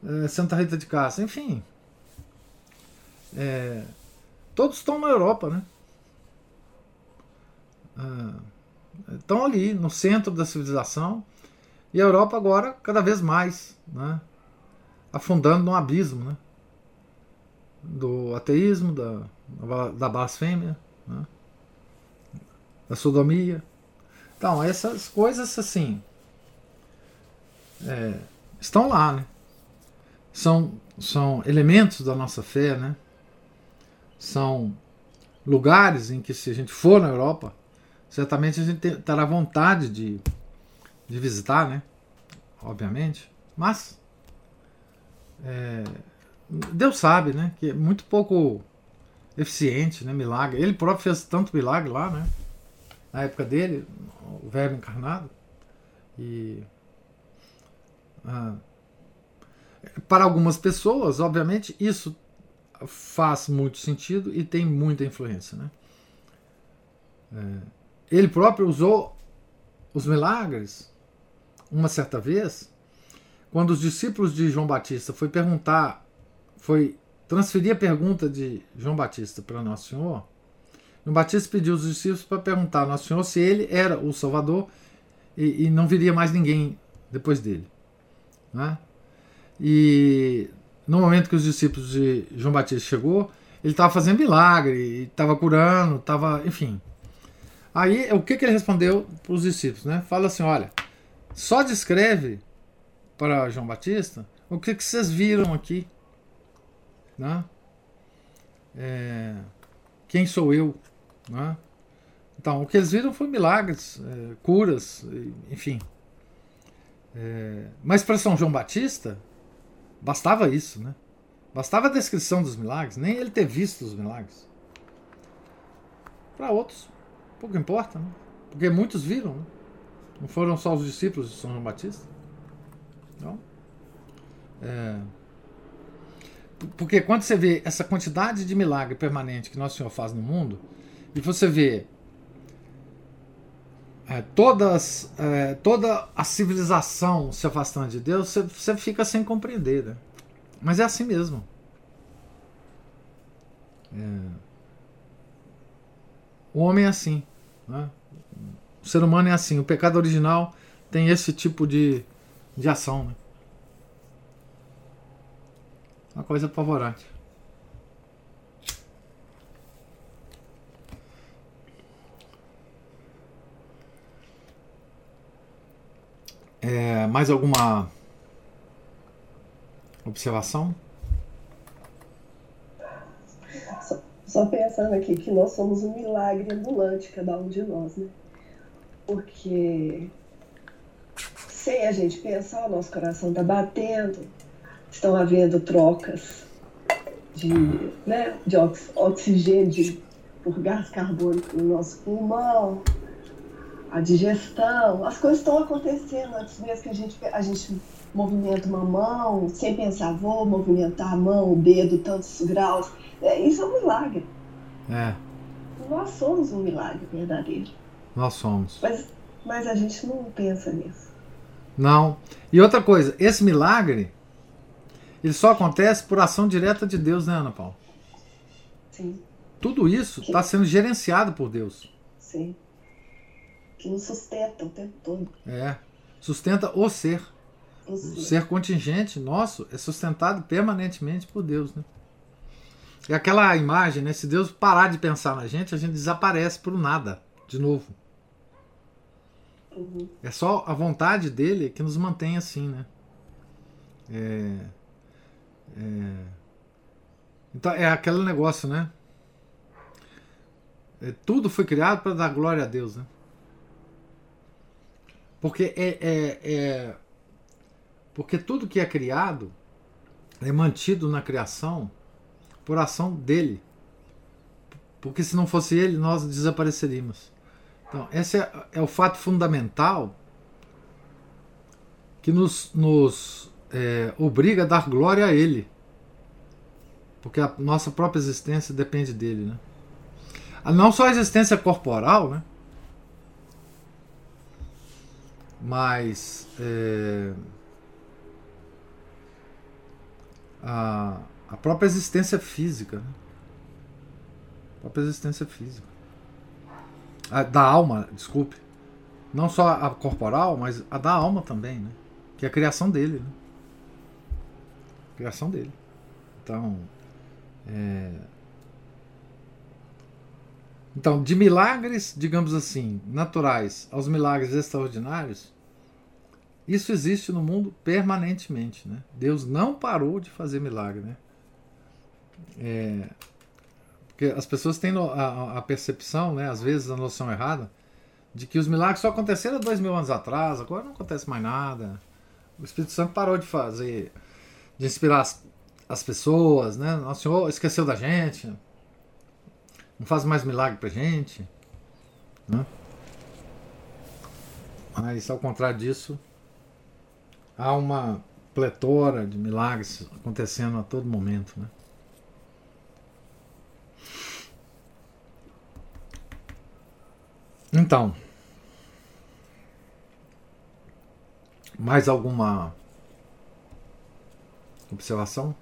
Uh, Santa Rita de Cássia, enfim. É, todos estão na Europa, né? Estão ali no centro da civilização e a Europa agora cada vez mais né, afundando no abismo né, do ateísmo, da, da blasfêmia, né, da sodomia. Então, essas coisas assim é, estão lá, né? São, são elementos da nossa fé, né? São lugares em que se a gente for na Europa, certamente a gente terá vontade de, de visitar, né? Obviamente. Mas é, Deus sabe, né? Que é muito pouco eficiente, né? Milagre. Ele próprio fez tanto milagre lá, né? Na época dele, o verbo encarnado. E. Ah, para algumas pessoas, obviamente, isso faz muito sentido e tem muita influência. Né? É, ele próprio usou os milagres uma certa vez, quando os discípulos de João Batista foi perguntar, foi transferir a pergunta de João Batista para Nosso Senhor, João Batista pediu os discípulos para perguntar a Nosso Senhor se ele era o Salvador e, e não viria mais ninguém depois dele. Né? E no momento que os discípulos de João Batista chegou, ele estava fazendo milagre, estava curando, estava, enfim. Aí o que, que ele respondeu para os discípulos, né? Fala assim, olha, só descreve para João Batista o que, que vocês viram aqui, né? É, quem sou eu, né? Então o que eles viram foi milagres, é, curas, enfim. É, mas para São João Batista, bastava isso, né? Bastava a descrição dos milagres, nem ele ter visto os milagres. Para outros, pouco importa, né? Porque muitos viram, né? Não foram só os discípulos de São João Batista. Então, é, porque quando você vê essa quantidade de milagre permanente que Nosso Senhor faz no mundo, e você vê é, todas, é, toda a civilização se afastando de Deus, você, você fica sem compreender. Né? Mas é assim mesmo. É. O homem é assim. Né? O ser humano é assim. O pecado original tem esse tipo de, de ação. Né? Uma coisa apavorante. É, mais alguma observação? Só, pensando aqui que nós somos um milagre ambulante, cada um de nós, né? Porque sem a gente pensar, o nosso coração está batendo, estão havendo trocas de, né, de oxigênio por gás carbônico no nosso pulmão, a digestão, as coisas estão acontecendo antes mesmo que a gente, a gente movimenta uma mão, sem pensar, vou movimentar a mão, o dedo, tantos graus. É, isso é um milagre. É. Nós somos um milagre verdadeiro. Nós somos. Mas, mas a gente não pensa nisso. Não. E outra coisa, esse milagre, ele só acontece por ação direta de Deus, né, Ana Paula? Sim. Tudo isso está sendo gerenciado por Deus. Sim que nos sustenta o tempo todo. É. Sustenta o ser. O, o ser. contingente nosso é sustentado permanentemente por Deus, né? E aquela imagem, né? Se Deus parar de pensar na gente, a gente desaparece por nada, de novo. Uhum. É só a vontade dele que nos mantém assim, né? É, é, então é aquele negócio, né? É, tudo foi criado para dar glória a Deus, né? Porque é, é, é, porque tudo que é criado é mantido na criação por ação dele. Porque se não fosse ele, nós desapareceríamos. Então, esse é, é o fato fundamental que nos, nos é, obriga a dar glória a ele. Porque a nossa própria existência depende dele. Né? Não só a existência corporal, né? mas é, a, a própria existência física, né? a própria existência física, a, da alma, desculpe, não só a corporal, mas a da alma também, né? que é a criação dele, né? a criação dele. Então, é, então, de milagres, digamos assim, naturais aos milagres extraordinários, isso existe no mundo permanentemente. Né? Deus não parou de fazer milagre. Né? É, porque as pessoas têm a, a, percepção, né, às vezes a noção errada, de que os milagres só aconteceram dois mil anos atrás, agora não acontece mais nada. O Espírito Santo parou de fazer, de inspirar as, as pessoas, né? Nosso Senhor esqueceu da gente não faz mais milagre pra gente. Né? Mas ao contrário disso, há uma pletora de milagres acontecendo a todo momento. Né? Então, mais alguma observação?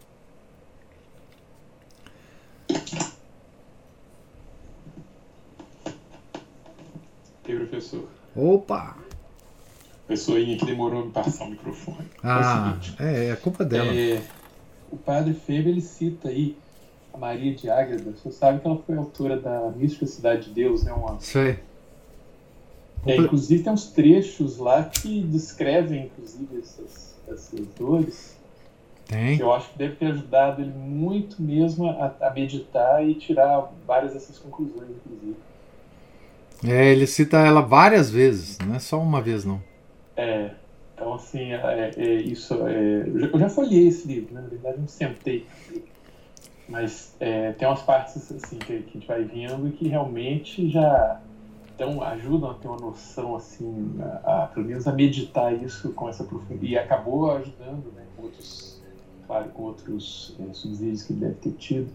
Tem professor. Opa! Pessoinha que demorou a me passar o microfone. Ah, é, é culpa dela. É, o padre Feber ele cita aí a Maria de Águeda. Você sabe que ela foi autora da Mística Cidade de Deus, né? Uma... Sei. É, inclusive tem uns trechos lá que descrevem, inclusive, essas, essas dores. Tem. Que eu acho que deve ter ajudado ele muito mesmo a, a meditar e tirar várias dessas conclusões, inclusive. É, ele cita ela várias vezes, não é só uma vez, não. É, então assim, é, é isso. É, eu, já, eu já folhei esse livro, né? na verdade não sentei. Mas é, tem umas partes assim que, que, a gente vai vendo que realmente já então, ajudam a ter uma noção assim, a, a, pelo menos a meditar isso com essa profundidade. E acabou ajudando, né, com outros, claro, com outros é, subsídios que ele deve ter tido,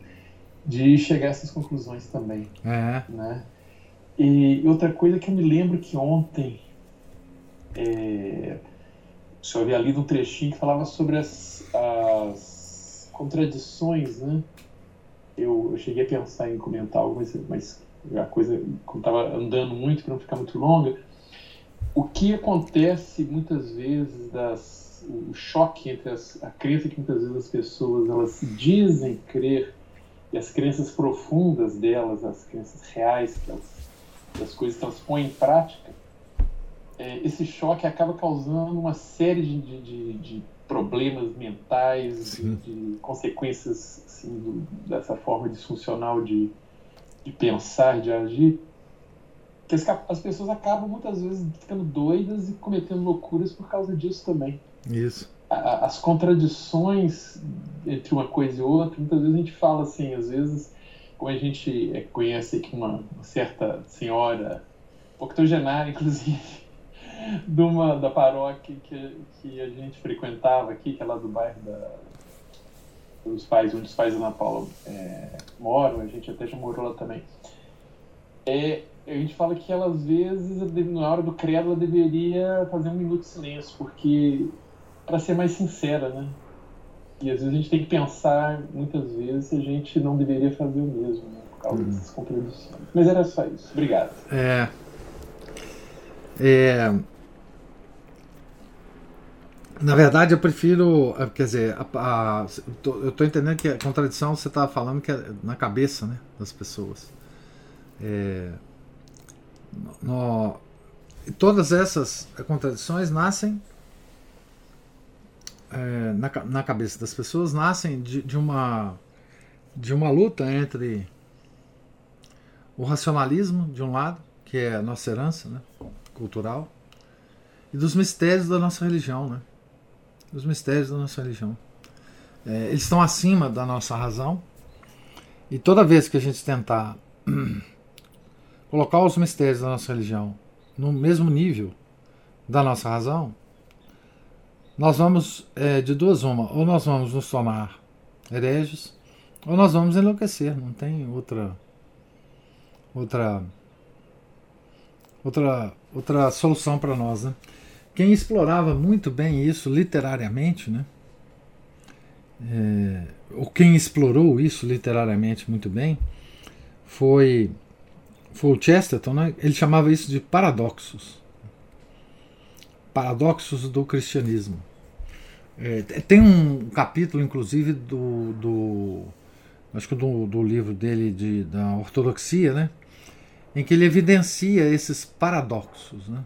de chegar a essas conclusões também. É. Né? E outra coisa que eu me lembro que ontem é, o senhor havia lido um trechinho que falava sobre as, as contradições, né? Eu, eu, cheguei a pensar em comentar algo, mas, mas a coisa estava andando muito para não ficar muito longa. O que acontece muitas vezes das o choque entre as, a crença que muitas vezes as pessoas elas dizem crer e as crenças profundas delas, as crenças reais que elas as coisas transpõem em prática, é, esse choque acaba causando uma série de, de, de problemas mentais, de, de, consequências assim, do, dessa forma disfuncional de, de pensar, de agir, que as, as, pessoas acabam muitas vezes ficando doidas e cometendo loucuras por causa disso também. Isso. A, as contradições entre uma coisa e outra, muitas vezes a gente fala assim, às vezes, como a gente é, conhece aqui uma, uma certa senhora, octogenária inclusive, de uma, da paróquia que, que a gente frequentava aqui, que é lá do bairro da, dos pais, onde os pais da Ana Paula é, moram, a gente até já morou lá também. É, a gente fala que ela, às vezes, na hora do credo, ela deveria fazer um minuto de silêncio, porque, para ser mais sincera, né? E às vezes a gente tem que pensar, muitas vezes, se a gente não deveria fazer o mesmo, né? Por causa dessas contradições. Mas era só isso. Obrigado. É. É, na verdade, eu prefiro. É, quer dizer, a, a, eu estou entendendo que a contradição você estava falando que é na cabeça né, das pessoas. É, no, todas essas contradições nascem é, na, na cabeça das pessoas, nascem de, de, uma, de uma luta entre o racionalismo, de um lado, que é a nossa herança, né? Cultural e dos mistérios da nossa religião, né? Dos mistérios da nossa religião. É, eles estão acima da nossa razão e toda vez que a gente tentar colocar os mistérios da nossa religião no mesmo nível da nossa razão, nós vamos é, de duas uma, ou nós vamos nos tornar hereges, ou nós vamos enlouquecer. Não tem outra outra outra, outra solução para nós. Né? Quem explorava muito bem isso literariamente, né? É, ou quem explorou isso literariamente muito bem, foi, foi o Chesterton, né? ele chamava isso de paradoxos. Paradoxos do cristianismo. É, tem um capítulo, inclusive, do, do acho que do, do livro dele de, da ortodoxia, né? Em que ele evidencia esses paradoxos. Né?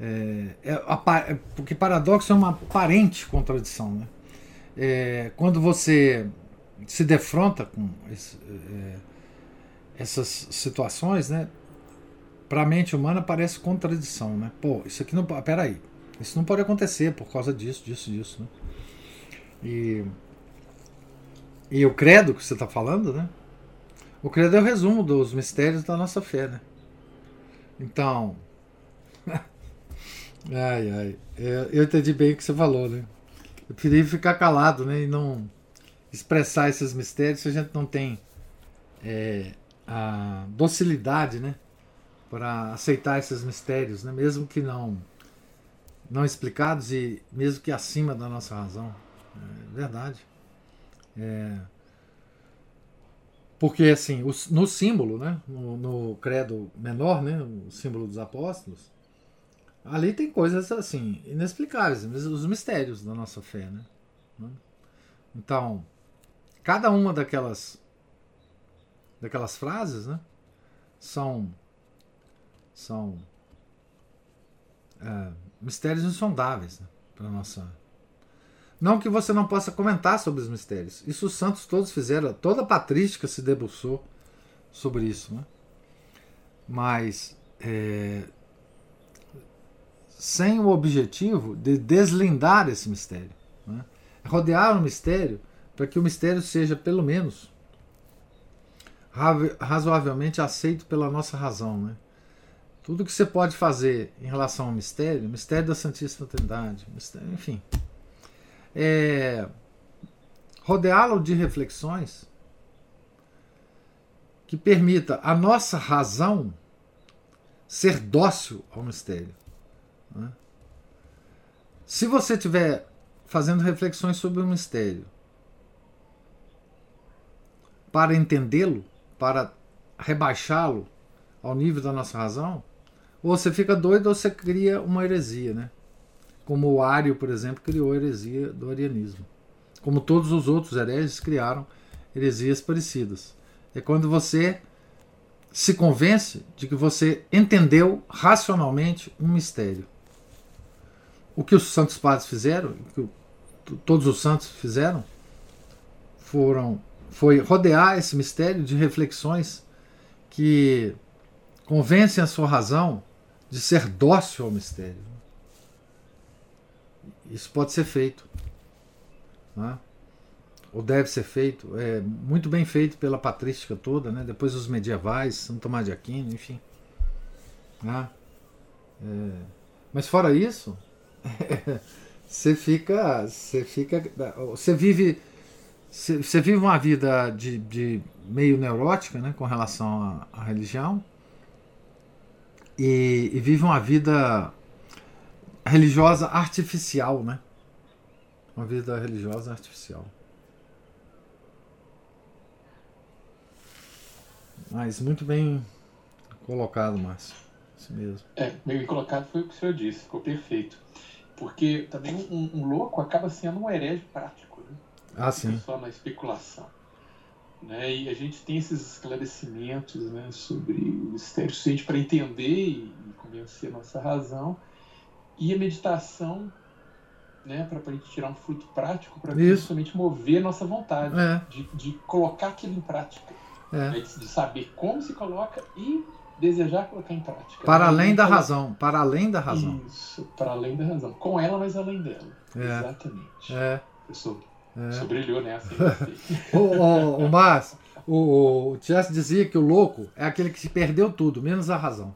É, é, é, porque paradoxo é uma aparente contradição. Né? É, quando você se defronta com esse, é, essas situações, né, para a mente humana parece contradição. Né? Pô, isso aqui não. Peraí, isso não pode acontecer por causa disso, disso, disso. Né? E, e o credo que você está falando, né? O credo é o resumo dos mistérios da nossa fé, né? Então. ai, ai. Eu entendi bem o que você falou, né? Eu preferia ficar calado né, e não expressar esses mistérios se a gente não tem é, a docilidade né, para aceitar esses mistérios, né, mesmo que não, não explicados e mesmo que acima da nossa razão. É verdade. É, porque assim, no símbolo, né, no, no, credo menor, né, o símbolo dos apóstolos, ali tem coisas assim inexplicáveis, os mistérios da nossa fé, né? Então, cada uma daquelas daquelas frases, né, são são é, mistérios insondáveis né, para nossa não que você não possa comentar sobre os mistérios. Isso os santos todos fizeram, toda a patrística se debruçou sobre isso. Né? Mas é, sem o objetivo de deslindar esse mistério. Né? Rodear o mistério para que o mistério seja, pelo menos, razoavelmente aceito pela nossa razão. Né? Tudo que você pode fazer em relação ao mistério, mistério da Santíssima Trindade, mistério, enfim, é, rodeá-lo de reflexões que permita a nossa razão ser dócil ao mistério. Né? Se você estiver fazendo reflexões sobre o mistério para entendê-lo, para rebaixá-lo ao nível da nossa razão, ou você fica doido ou você cria uma heresia, né? Como o Ário, por exemplo, criou a heresia do arianismo. Como todos os outros hereges criaram heresias parecidas. É quando você se convence de que você entendeu racionalmente um mistério. O que os santos padres fizeram, o que todos os santos fizeram, foram foi rodear esse mistério de reflexões que convencem a sua razão de ser dócil ao mistério. Isso pode ser feito. Né? Ou deve ser feito. É muito bem feito pela patrística toda, né? depois os medievais, São Tomás de Aquino, enfim. Né? É, mas fora isso, você fica. Você fica. Você vive. Você vive uma vida de, de meio neurótica né, com relação à, religião e, e vive uma vida religiosa artificial, né? Uma vida religiosa artificial. Mas muito bem colocado, Márcio. Isso mesmo. É, bem colocado foi o que o senhor disse, ficou perfeito. Porque também um, um louco acaba sendo um herege prático, né? Ah, sim. Só na especulação. Né? E a gente tem esses esclarecimentos né, sobre o mistério suficiente para entender e convencer a nossa razão e a meditação, né, para a gente tirar um fruto prático, para justamente mover nossa vontade, é. de, de colocar aquilo em prática. É. Né, de saber como se coloca e desejar colocar em prática. Para além da razão. Para além da razão. Isso, para além da razão. Com ela, mas além dela. É. Exatamente. É. Pessoal, é. brilhou nessa. o, o, o Márcio, o, o Chess dizia que o louco é aquele que se perdeu tudo, menos a razão.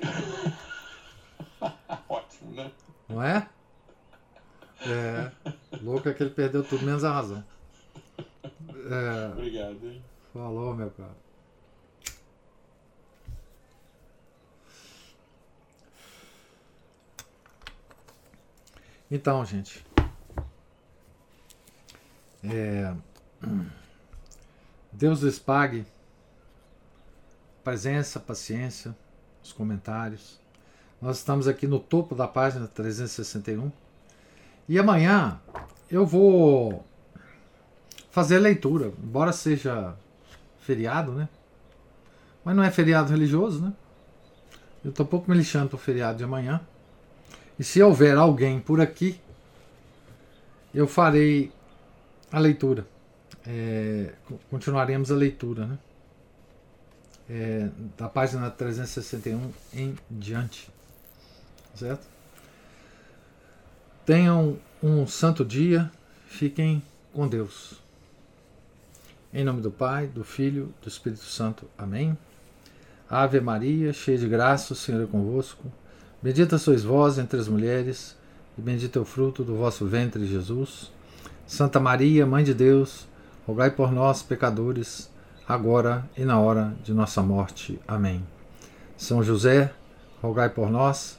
né? Não é? É. Louco é que ele perdeu tudo, menos a razão. É, Obrigado, hein? Falou, meu cara. Então, gente. É, Deus lhes pague presença, paciência, os comentários. Nós estamos aqui no topo da página 361. E amanhã eu vou fazer leitura, embora seja feriado, né? Mas não é feriado religioso, né? Eu estou pouco me lixando para o feriado de amanhã. E se houver alguém por aqui, eu farei a leitura. É, continuaremos a leitura, né? É, da página 361 em diante certo? Tenham um santo dia, fiquem com Deus. Em nome do Pai, do Filho, do Espírito Santo. Amém. Ave Maria, cheia de graça, o Senhor é convosco. Bendita sois vós entre as mulheres, e bendito é o fruto do vosso ventre, Jesus. Santa Maria, Mãe de Deus, rogai por nós, pecadores, agora e na hora de nossa morte. Amém. São José, rogai por nós.